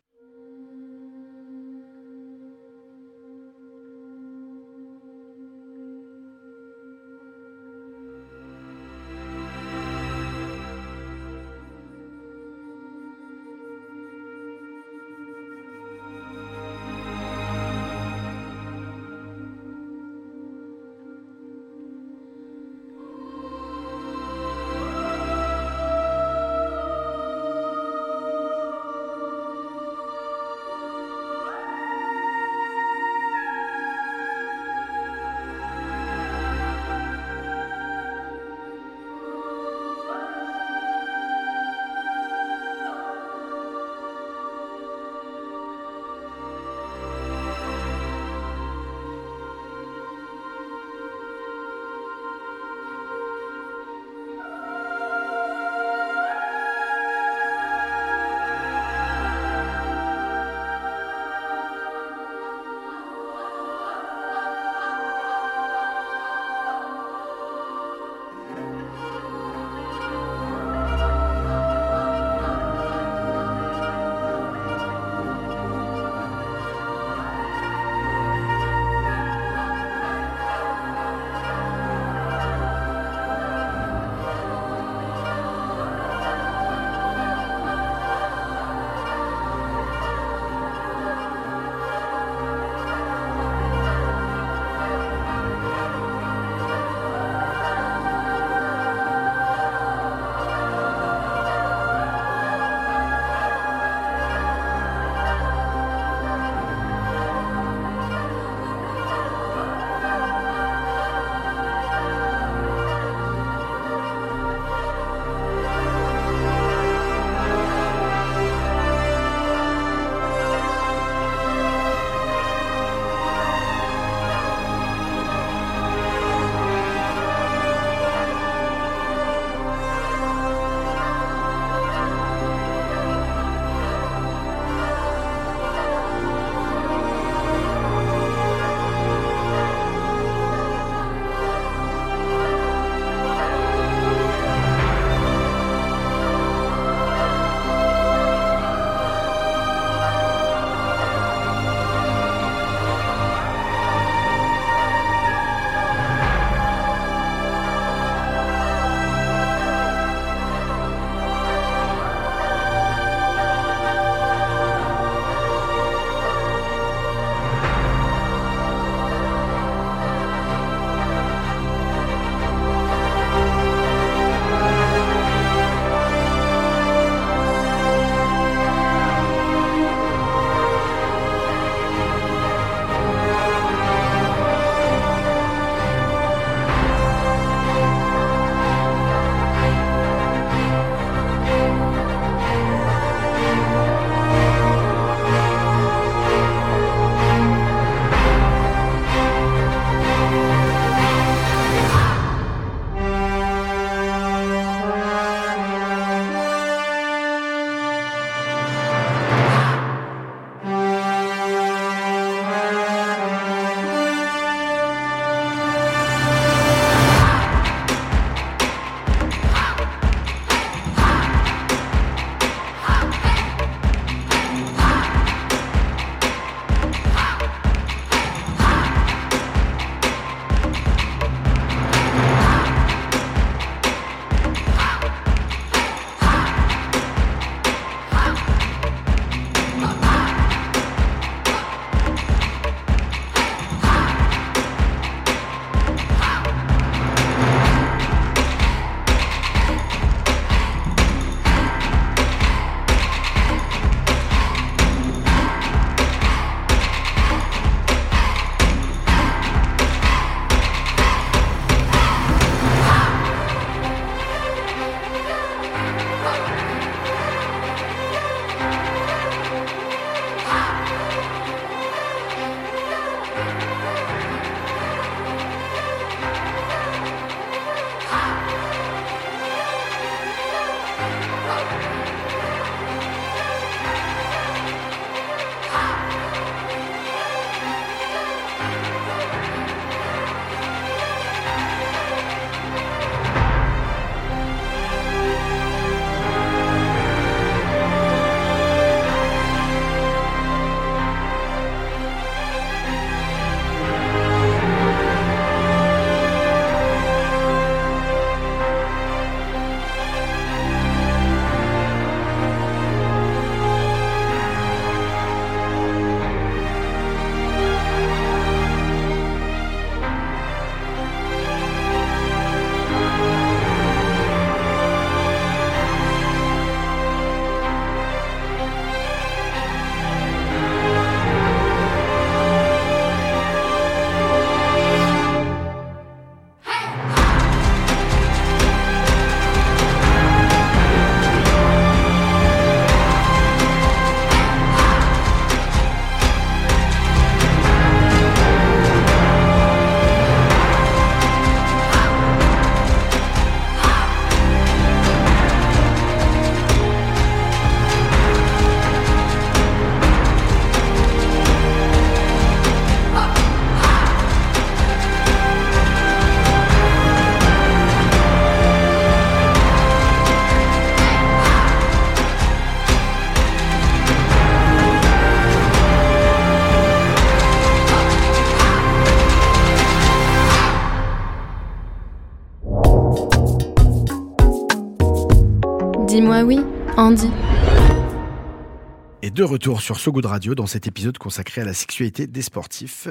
De retour sur So Good Radio dans cet épisode consacré à la sexualité des sportifs.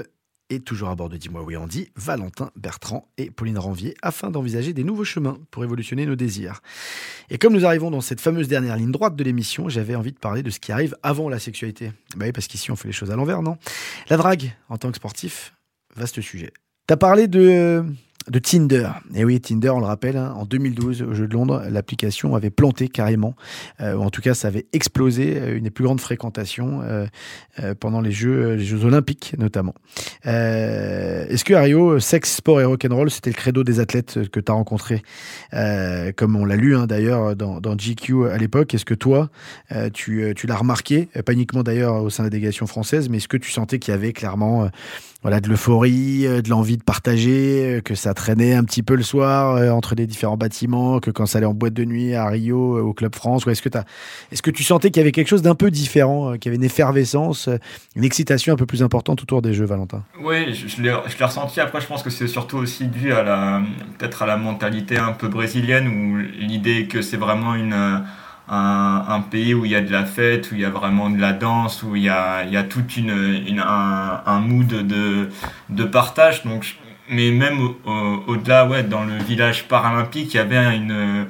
Et toujours à bord de Dis-moi oui Andy, Valentin Bertrand et Pauline Ranvier afin d'envisager des nouveaux chemins pour évolutionner nos désirs. Et comme nous arrivons dans cette fameuse dernière ligne droite de l'émission, j'avais envie de parler de ce qui arrive avant la sexualité. Bah oui, parce qu'ici on fait les choses à l'envers, non? La drague en tant que sportif, vaste sujet. T'as parlé de de Tinder. Et oui, Tinder, on le rappelle, hein, en 2012, au Jeu de Londres, l'application avait planté carrément, euh, ou en tout cas, ça avait explosé, euh, une des plus grandes fréquentations euh, pendant les Jeux, Olympiques notamment. Est-ce que Ario, sexe, sport et rock'n'roll, c'était le credo des athlètes que tu as rencontrés, comme on l'a lu hein, d'ailleurs dans, dans, GQ à l'époque. Est-ce que toi, tu, tu l'as remarqué, pas uniquement d'ailleurs au sein de la délégation française, mais est-ce que tu sentais qu'il y avait clairement voilà, de l'euphorie, de l'envie de partager, que ça traînait un petit peu le soir euh, entre les différents bâtiments, que quand ça allait en boîte de nuit à Rio, euh, au Club France Est-ce que, est que tu sentais qu'il y avait quelque chose d'un peu différent, euh, qu'il y avait une effervescence, une excitation un peu plus importante autour des Jeux, Valentin? Oui, je, je l'ai ressenti. Après, je pense que c'est surtout aussi dû à la, peut-être à la mentalité un peu brésilienne, où l'idée que c'est vraiment une... Un, pays où il y a de la fête, où il y a vraiment de la danse, où il y a, il y a tout une, un, un mood de, de partage. Donc mais même au-delà, ouais, dans le village paralympique, il y avait une,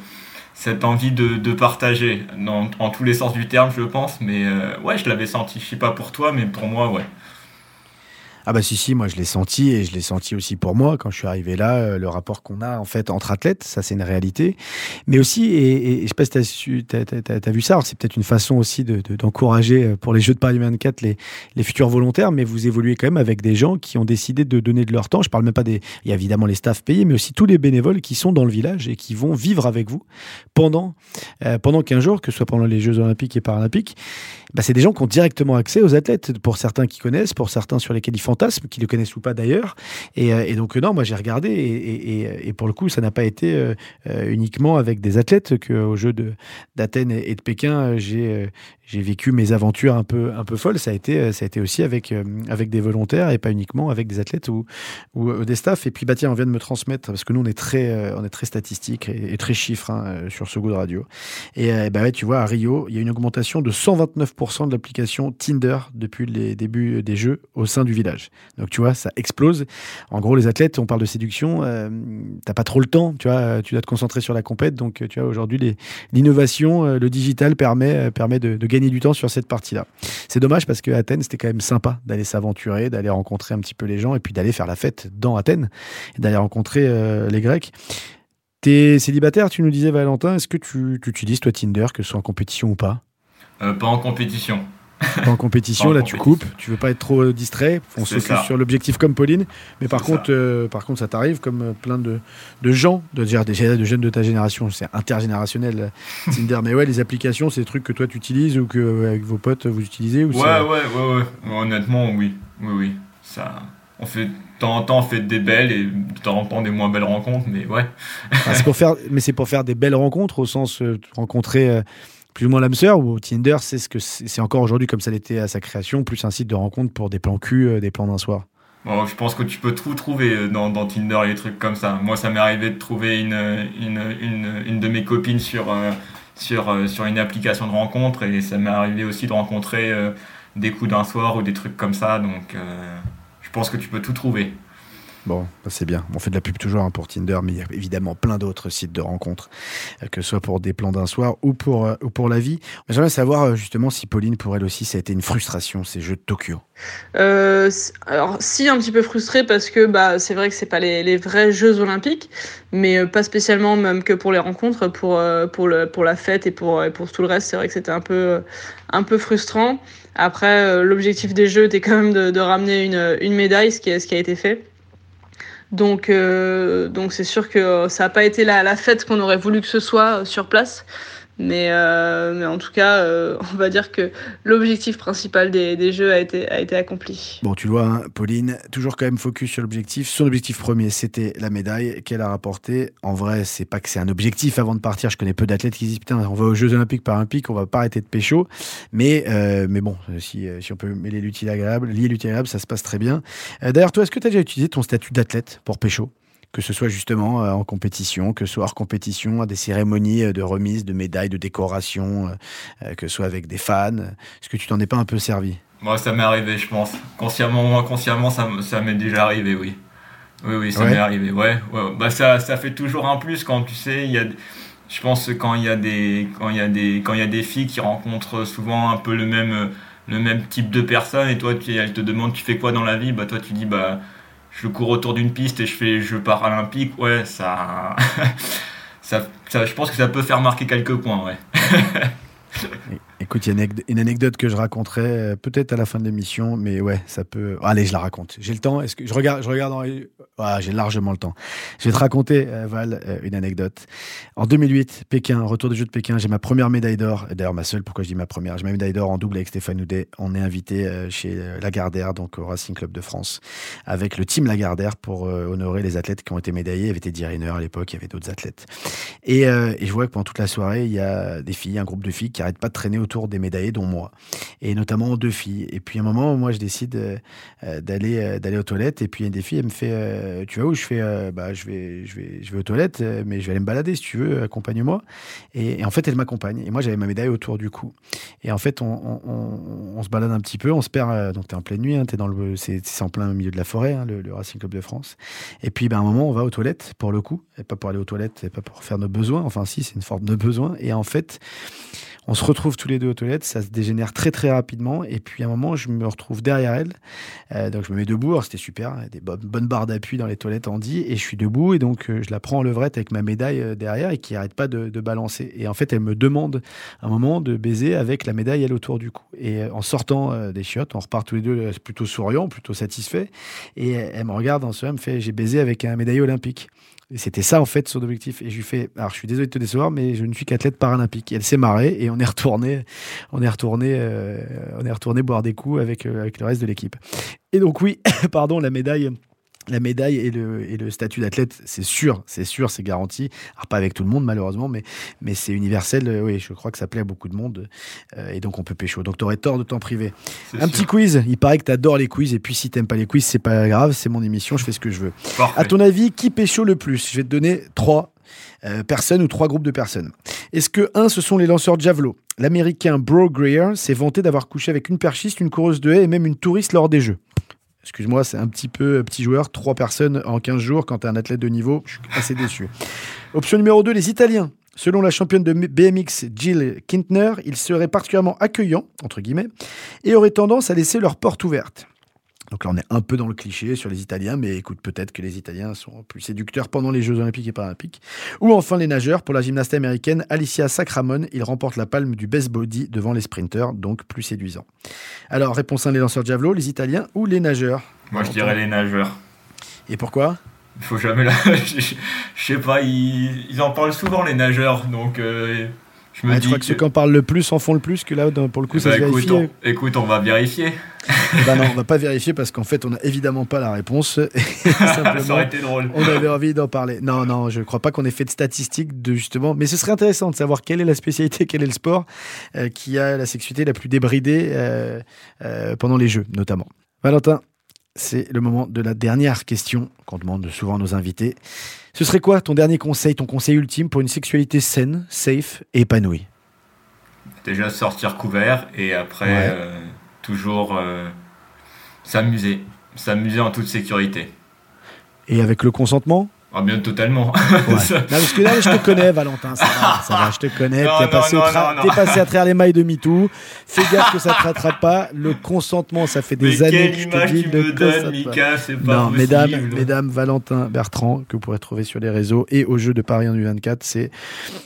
cette envie de, de partager, dans, en tous les sens du terme, je pense. Mais euh, ouais, je l'avais senti. Je sais pas pour toi, mais pour moi, ouais. Ah bah si si, moi je l'ai senti et je l'ai senti aussi pour moi quand je suis arrivé là, euh, le rapport qu'on a en fait entre athlètes, ça c'est une réalité. Mais aussi, et, et je sais pas si tu as, vu ça, c'est peut-être une façon aussi d'encourager de, pour les Jeux de Paris 24 les, les futurs volontaires, mais vous évoluez quand même avec des gens qui ont décidé de donner de leur temps. Je parle même pas des... Il y a évidemment les staffs payés, mais aussi tous les bénévoles qui sont dans le village et qui vont vivre avec vous pendant, euh, pendant 15 jours, que ce soit pendant les Jeux olympiques et paralympiques. Bah, c'est des gens qui ont directement accès aux athlètes, pour certains qui connaissent, pour certains sur lesquels ils fantasment, qui le connaissent ou pas d'ailleurs. Et, euh, donc, non, moi j'ai regardé, et, pour le coup, ça n'a pas été euh, euh uniquement avec des athlètes qu'au jeu d'Athènes et de Pékin, j'ai vécu mes aventures un peu un peu folles. Ça a été ça a été aussi avec avec des volontaires et pas uniquement avec des athlètes ou, ou, des staffs. Et puis bah tiens, on vient de me transmettre parce que nous on est très on est très statistique et, très chiffres hein, sur ce goût de radio. Et bah ouais, tu vois à Rio, il y a une augmentation de 129% de l'application Tinder depuis les débuts des jeux au sein du village. Donc tu vois, ça explose. En gros, les athlètes, on parle de séduction, euh, t'as pas trop le temps, tu vois, tu dois te concentrer sur la compète. Donc tu vois, aujourd'hui, l'innovation, le digital permet permet de, gagner du temps sur cette partie-là. C'est dommage parce que Athènes, c'était quand même sympa d'aller s'aventurer, d'aller rencontrer un petit peu les gens et puis d'aller faire la fête dans Athènes et d'aller rencontrer euh, les Grecs. T'es célibataire, tu nous disais Valentin, est-ce que tu, tu, utilises toi Tinder, que ce soit en compétition ou pas? Euh, Pas en compétition. Pas en compétition, là tu coupes, tu veux pas être trop distrait, on se focus sur l'objectif comme Pauline, mais par contre, euh, par contre ça t'arrive comme euh, plein de, de gens, de dire des de jeunes de ta génération, c'est intergénérationnel Tinder, mais ouais les applications c'est des trucs que toi tu utilises ou que euh, avec vos potes vous utilisez ou ouais, ouais, ouais, ouais, honnêtement oui, oui, oui, ça, on fait de temps en temps on fait des belles et de temps en temps des moins belles rencontres, mais ouais. ah, c'est pour faire, mais c'est pour faire des belles rencontres au sens rencontrer plus ou moins l'âme sœur ou Tinder, c'est ce que c'est encore aujourd'hui comme ça l'était à sa création, plus un site de rencontre pour des plans cul, euh, des plans d'un soir. Bon, je pense que tu peux tout trouver euh, dans, Tinder et des trucs comme ça. Moi, ça m'est arrivé de trouver une, une, une, une, de mes copines sur, euh, sur, sur une application de rencontre et ça m'est arrivé aussi de rencontrer des coups d'un soir ou des trucs comme ça. Donc, je pense que tu peux tout trouver. Bon, c'est bien. On fait de la pub toujours hein, pour Tinder, mais il y a évidemment plein d'autres sites de rencontres, euh, que ce soit pour des plans d'un soir ou pour, euh, ou pour la vie. J'aimerais savoir euh, justement si Pauline, pour elle aussi, ça a été une frustration, ces Jeux de Tokyo. Alors, si, un petit peu frustrée parce que bah, c'est vrai que c'est pas les, les, vrais Jeux Olympiques, mais pas spécialement même que pour les rencontres, pour, pour, le, pour la fête et pour, pour tout le reste. C'est vrai que c'était un peu, un peu frustrant. Après, l'objectif des Jeux était quand même de, ramener une, une médaille, ce qui, ce qui a été fait. Donc, euh, donc c'est sûr que ça n'a pas été la, la fête qu'on aurait voulu que ce soit euh, sur place. Mais, euh, mais en tout cas, euh, on va dire que l'objectif principal des, jeux a été, accompli. Bon, tu vois, hein, Pauline, toujours quand même focus sur l'objectif. Son objectif premier, c'était la médaille qu'elle a rapportée. En vrai, c'est pas que c'est un objectif avant de partir. Je connais peu d'athlètes qui disent putain, on va aux Jeux Olympiques, Paralympiques, on va pas arrêter de pécho. Mais, euh, bon, si, si on peut mêler l'utile agréable, lier l'utile agréable, ça se passe très bien. D'ailleurs, toi, est-ce que tu as déjà utilisé ton statut d'athlète pour pécho? Que ce soit justement euh, en compétition, que ce soit hors compétition, à des cérémonies euh, de remise de médailles, de décoration, euh, que ce soit avec des fans. Est-ce que tu t'en es pas un peu servi? Moi, ça m'est arrivé, je pense. Consciemment ou inconsciemment, ça, ça m'est déjà arrivé, oui. Oui, oui, ça m'est arrivé. Ouais, ouais. Bah, ça, ça fait toujours un plus quand tu sais, il y a. Je pense que quand il y a des quand il y a des quand il y a des filles qui rencontrent souvent un peu le même le même type de personne et toi tu, elles te demandent tu fais quoi dans la vie? Bah toi tu dis bah je cours autour d'une piste et je fais Jeux paralympiques ouais ça, ça je pense que ça peut faire marquer quelques points ouais Écoute, il y a une anecdote que je raconterai euh, peut-être à la fin de l'émission, mais ouais, ça peut. Allez, je la raconte. J'ai le temps. Est-ce que je regarde, je regarde. Ah, j'ai largement le temps. Je vais te raconter, euh, Val, euh, une anecdote. En 2008, Pékin, retour des Jeux de Pékin, j'ai ma première médaille d'or. D'ailleurs, ma seule. Pourquoi je dis ma première? J'ai ma médaille d'or en double avec Stéphane Houdet. On est invité chez Lagardère, donc au Racing Club de France, avec le team Lagardère pour honorer les athlètes qui ont été médaillés. Il y avait Teddy Riner à l'époque, il y avait d'autres athlètes. Et, et je vois que pendant toute la soirée, il y a des filles, un groupe de filles qui n'arrêtent pas de traîner autour des médaillés, dont moi, et notamment deux filles. Et puis à un moment, moi, je décide euh, d'aller euh, d'aller aux toilettes, et puis une des filles, elle me fait, euh, tu vois où? Je fais, bah je vais je vais je vais aux toilettes, mais je vais aller me balader si tu veux, accompagne-moi. Et, en fait, elle m'accompagne. Et moi, j'avais ma médaille autour du cou. Et en fait, on, se balade un petit peu, on se perd. donc t'es en pleine nuit, hein, es dans le, c'est en plein milieu de la forêt, hein, le, Racing Club de France. Et puis, ben, à un moment, on va aux toilettes pour le coup, et pas pour aller aux toilettes, et pas pour faire nos besoins. Enfin, si, c'est une forme de besoin. Et en fait, on se retrouve tous les deux aux toilettes, ça se dégénère très très rapidement. Et puis à un moment, je me retrouve derrière elle. Euh, donc je me mets debout, c'était super, des bonnes barres d'appui dans les toilettes Andy, et je suis debout et donc euh, je la prends en levrette avec ma médaille euh, derrière et qui arrête pas de, balancer. Et en fait, elle me demande un moment de baiser avec la médaille elle autour du cou. Et en sortant des chiottes, on repart tous les deux plutôt souriants, plutôt satisfaits. Et elle me regarde en ce moment, me fait j'ai baisé avec un médaille olympique. C'était ça, en fait, son objectif. Et je lui fais, alors je suis désolé de te décevoir, mais je ne suis qu'athlète paralympique. Elle s'est marrée et on est retourné, on est retourné, euh, on est retourné boire des coups avec, euh, avec le reste de l'équipe. Et donc, oui, pardon, la médaille la médaille et le, et le statut d'athlète, c'est sûr, c'est sûr, c'est garanti. Alors pas avec tout le monde malheureusement, mais, mais c'est universel. Euh, oui, je crois que ça plaît à beaucoup de monde. Euh, et donc on peut pécho. Donc t'aurais tort de t'en priver. Un petit quiz. Il paraît que t'adores les quiz. Et puis si t'aimes pas les quiz, c'est pas grave. C'est mon émission. Je fais ce que je veux. À ton avis, qui pécho le plus? Je vais te donner trois euh, personnes ou trois groupes de personnes. Est-ce que un, ce sont les lanceurs de javelot L'américain Bro Greer s'est vanté d'avoir couché avec une perchiste, une coureuse de haie et même une touriste lors des Jeux excuse-moi, c'est un petit peu petit joueur, trois personnes en 15 jours quand tu un athlète de niveau, je suis assez déçu. Option numéro 2, les Italiens. Selon la championne de BMX Jill Kintner, ils seraient particulièrement accueillants, entre guillemets, et auraient tendance à laisser leurs portes ouvertes. Donc là, on est un peu dans le cliché sur les Italiens, mais écoute, peut-être que les Italiens sont plus séducteurs pendant les Jeux Olympiques et Paralympiques. Ou enfin les nageurs. Pour la gymnaste américaine Alicia Sacramone, il remporte la palme du best body devant les sprinteurs, donc plus séduisant. Alors, réponse 1, les lanceurs de javelot, les Italiens ou les nageurs? Moi, je dirais les nageurs. Et pourquoi? Il faut jamais la... je, sais pas, ils, en parlent souvent, les nageurs, donc... Euh, je me dis crois que, ceux qui en parlent le plus en font le plus que là, pour le coup, ça bah, se vérifie. Écoute on, écoute, on va vérifier. bah non, on va pas vérifier parce qu'en fait, on n'a évidemment pas la réponse. ça aurait été drôle. On avait envie d'en parler. Non, non, je crois pas qu'on ait fait de statistiques de justement. Mais ce serait intéressant de savoir quelle est la spécialité, quel est le sport euh, qui a la sexualité la plus débridée euh, euh, pendant les Jeux, notamment. Valentin, c'est le moment de la dernière question qu'on demande souvent à nos invités. Ce serait quoi ton dernier conseil, ton conseil ultime pour une sexualité saine, safe et épanouie? Déjà sortir couvert et après euh, toujours euh, s'amuser, s'amuser en toute sécurité. Et avec le consentement? Ah, bien, totalement. parce que là, je te connais, Valentin. Ça va, ça va je te connais. T'es passé, passé, à travers les mailles de MeToo. Fais gaffe que ça te rattrape pas. Le consentement, ça fait des années que je te dis. Tu me donnes, Mika, c'est pas Non, mesdames, mesdames, Valentin Bertrand, que vous pourrez trouver sur les réseaux et au jeu de Paris en U24, c'est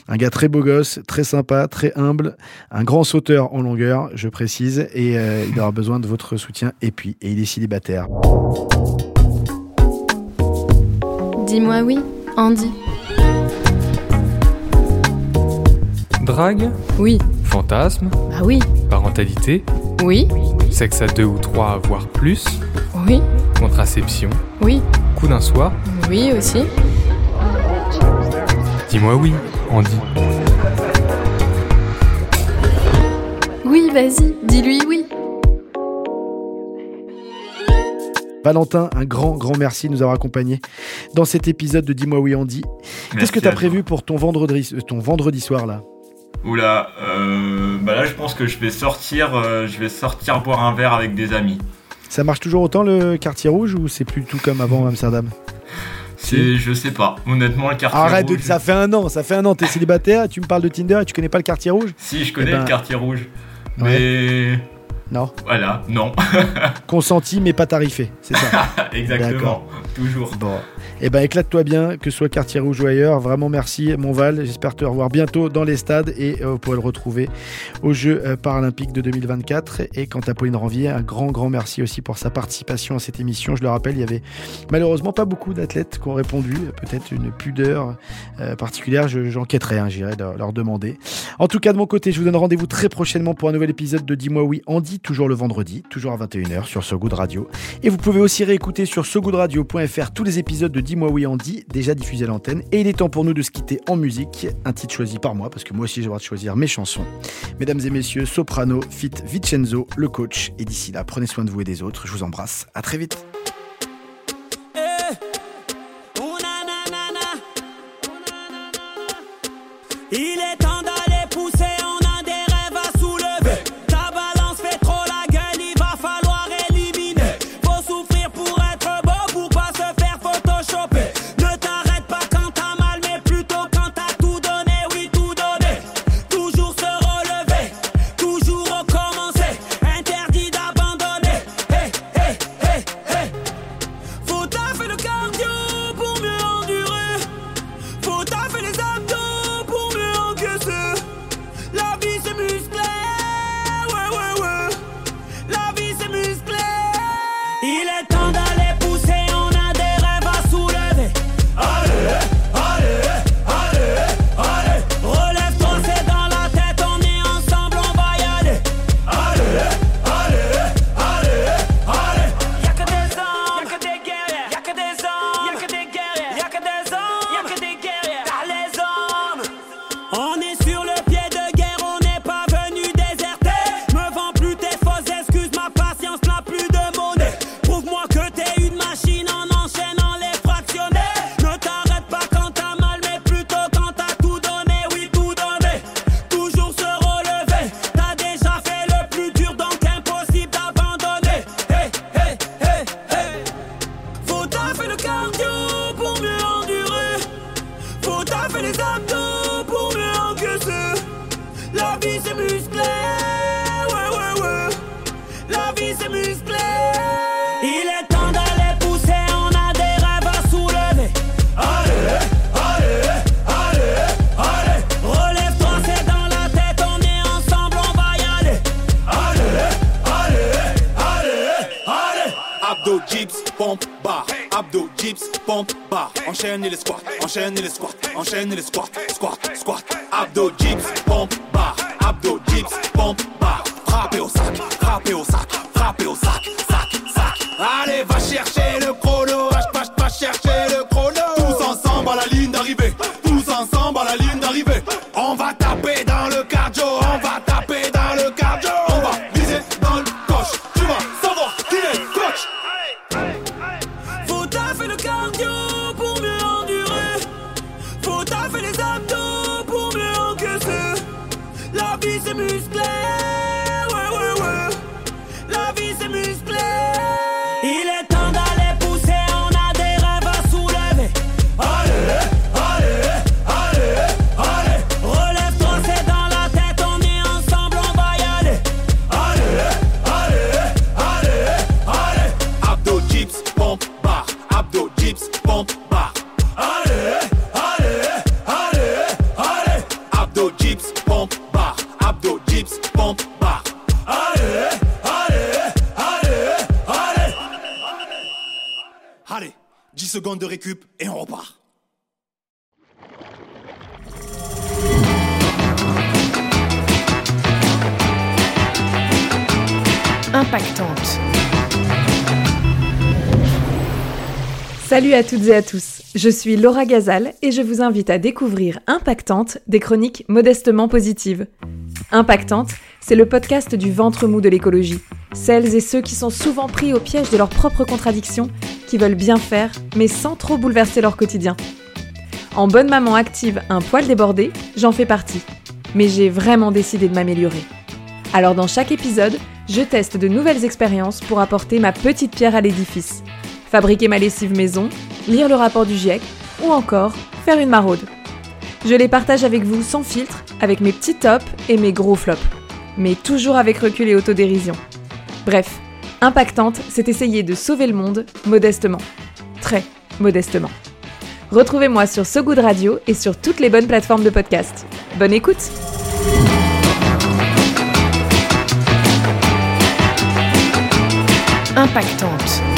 un gars très beau gosse, très sympa, très humble, un grand sauteur en longueur, je précise, et euh, il aura besoin de votre soutien. Et puis, et il est célibataire. Dis-moi oui, Andy. Drague Oui. Fantasme Bah oui. Parentalité Oui. Sexe à deux ou trois, voire plus Oui. Contraception Oui. Coup d'un soir Oui aussi. Dis-moi oui, Andy. Oui, vas-y, dis-lui oui. Valentin, un grand, grand merci de nous avoir accompagnés dans cet épisode de Dis-moi oui Andy. Qu'est-ce que tu as prévu pour ton vendredi, euh, ton vendredi soir là? Oula, euh, bah là je pense que je vais sortir, euh, je vais sortir boire un verre avec des amis. Ça marche toujours autant le quartier rouge ou c'est plus tout comme avant Amsterdam? C'est, je sais pas, honnêtement le quartier Arrête, rouge. ça fait un an, ça fait un an, t'es célibataire, tu me parles de Tinder et tu connais pas le quartier rouge? Si je connais Eh ben, le quartier rouge, mais Non. voilà, non, Consenti mais pas tarifé, c'est ça. exactement, toujours. Bon. Eh ben éclate-toi bien, que ce soit quartier rouge ou ailleurs. Vraiment merci Monval. J'espère te revoir bientôt dans les stades et euh, vous pourrez le retrouver aux Jeux euh, paralympiques de 2024. Et quant à Pauline Ranvier, un grand grand merci aussi pour sa participation à cette émission. Je le rappelle, il y avait malheureusement pas beaucoup d'athlètes qui ont répondu. Peut-être une pudeur euh, particulière. Je- J'enquêterai, hein, j'irai leur, leur demander. En tout cas de mon côté, je vous donne rendez-vous très prochainement pour un nouvel épisode de Dis-moi oui Andy, toujours le vendredi, toujours à 21h sur So Good Radio. Et vous pouvez aussi réécouter sur sogoodradio.fr tous les épisodes de Dis-moi oui Andy, déjà diffusés à l'antenne. Et il est temps pour nous de se quitter en musique, un titre choisi par moi, parce que moi aussi j'ai le droit de choisir mes chansons. Mesdames et messieurs, Soprano, Fit Vincenzo, le coach. Et d'ici là, prenez soin de vous et des autres. Je vous embrasse. À très vite. Et on repart. Impactante. Salut à toutes et à tous, je suis Laura Gazal et je vous invite à découvrir Impactante, des chroniques modestement positives. Impactante, c'est le podcast du ventre mou de l'écologie. Celles et ceux qui sont souvent pris au piège de leurs propres contradictions, qui veulent bien faire, mais sans trop bouleverser leur quotidien. En bonne maman active un poil débordé, j'en fais partie. Mais j'ai vraiment décidé de m'améliorer. Alors dans chaque épisode, je teste de nouvelles expériences pour apporter ma petite pierre à l'édifice. Fabriquer ma lessive maison, lire le rapport du GIEC ou encore faire une maraude. Je les partage avec vous sans filtre, avec mes petits tops et mes gros flops. Mais toujours avec recul et autodérision. Bref, impactante, c'est essayer de sauver le monde modestement. Très modestement. Retrouvez-moi sur So Good Radio et sur toutes les bonnes plateformes de podcast. Bonne écoute Impactante.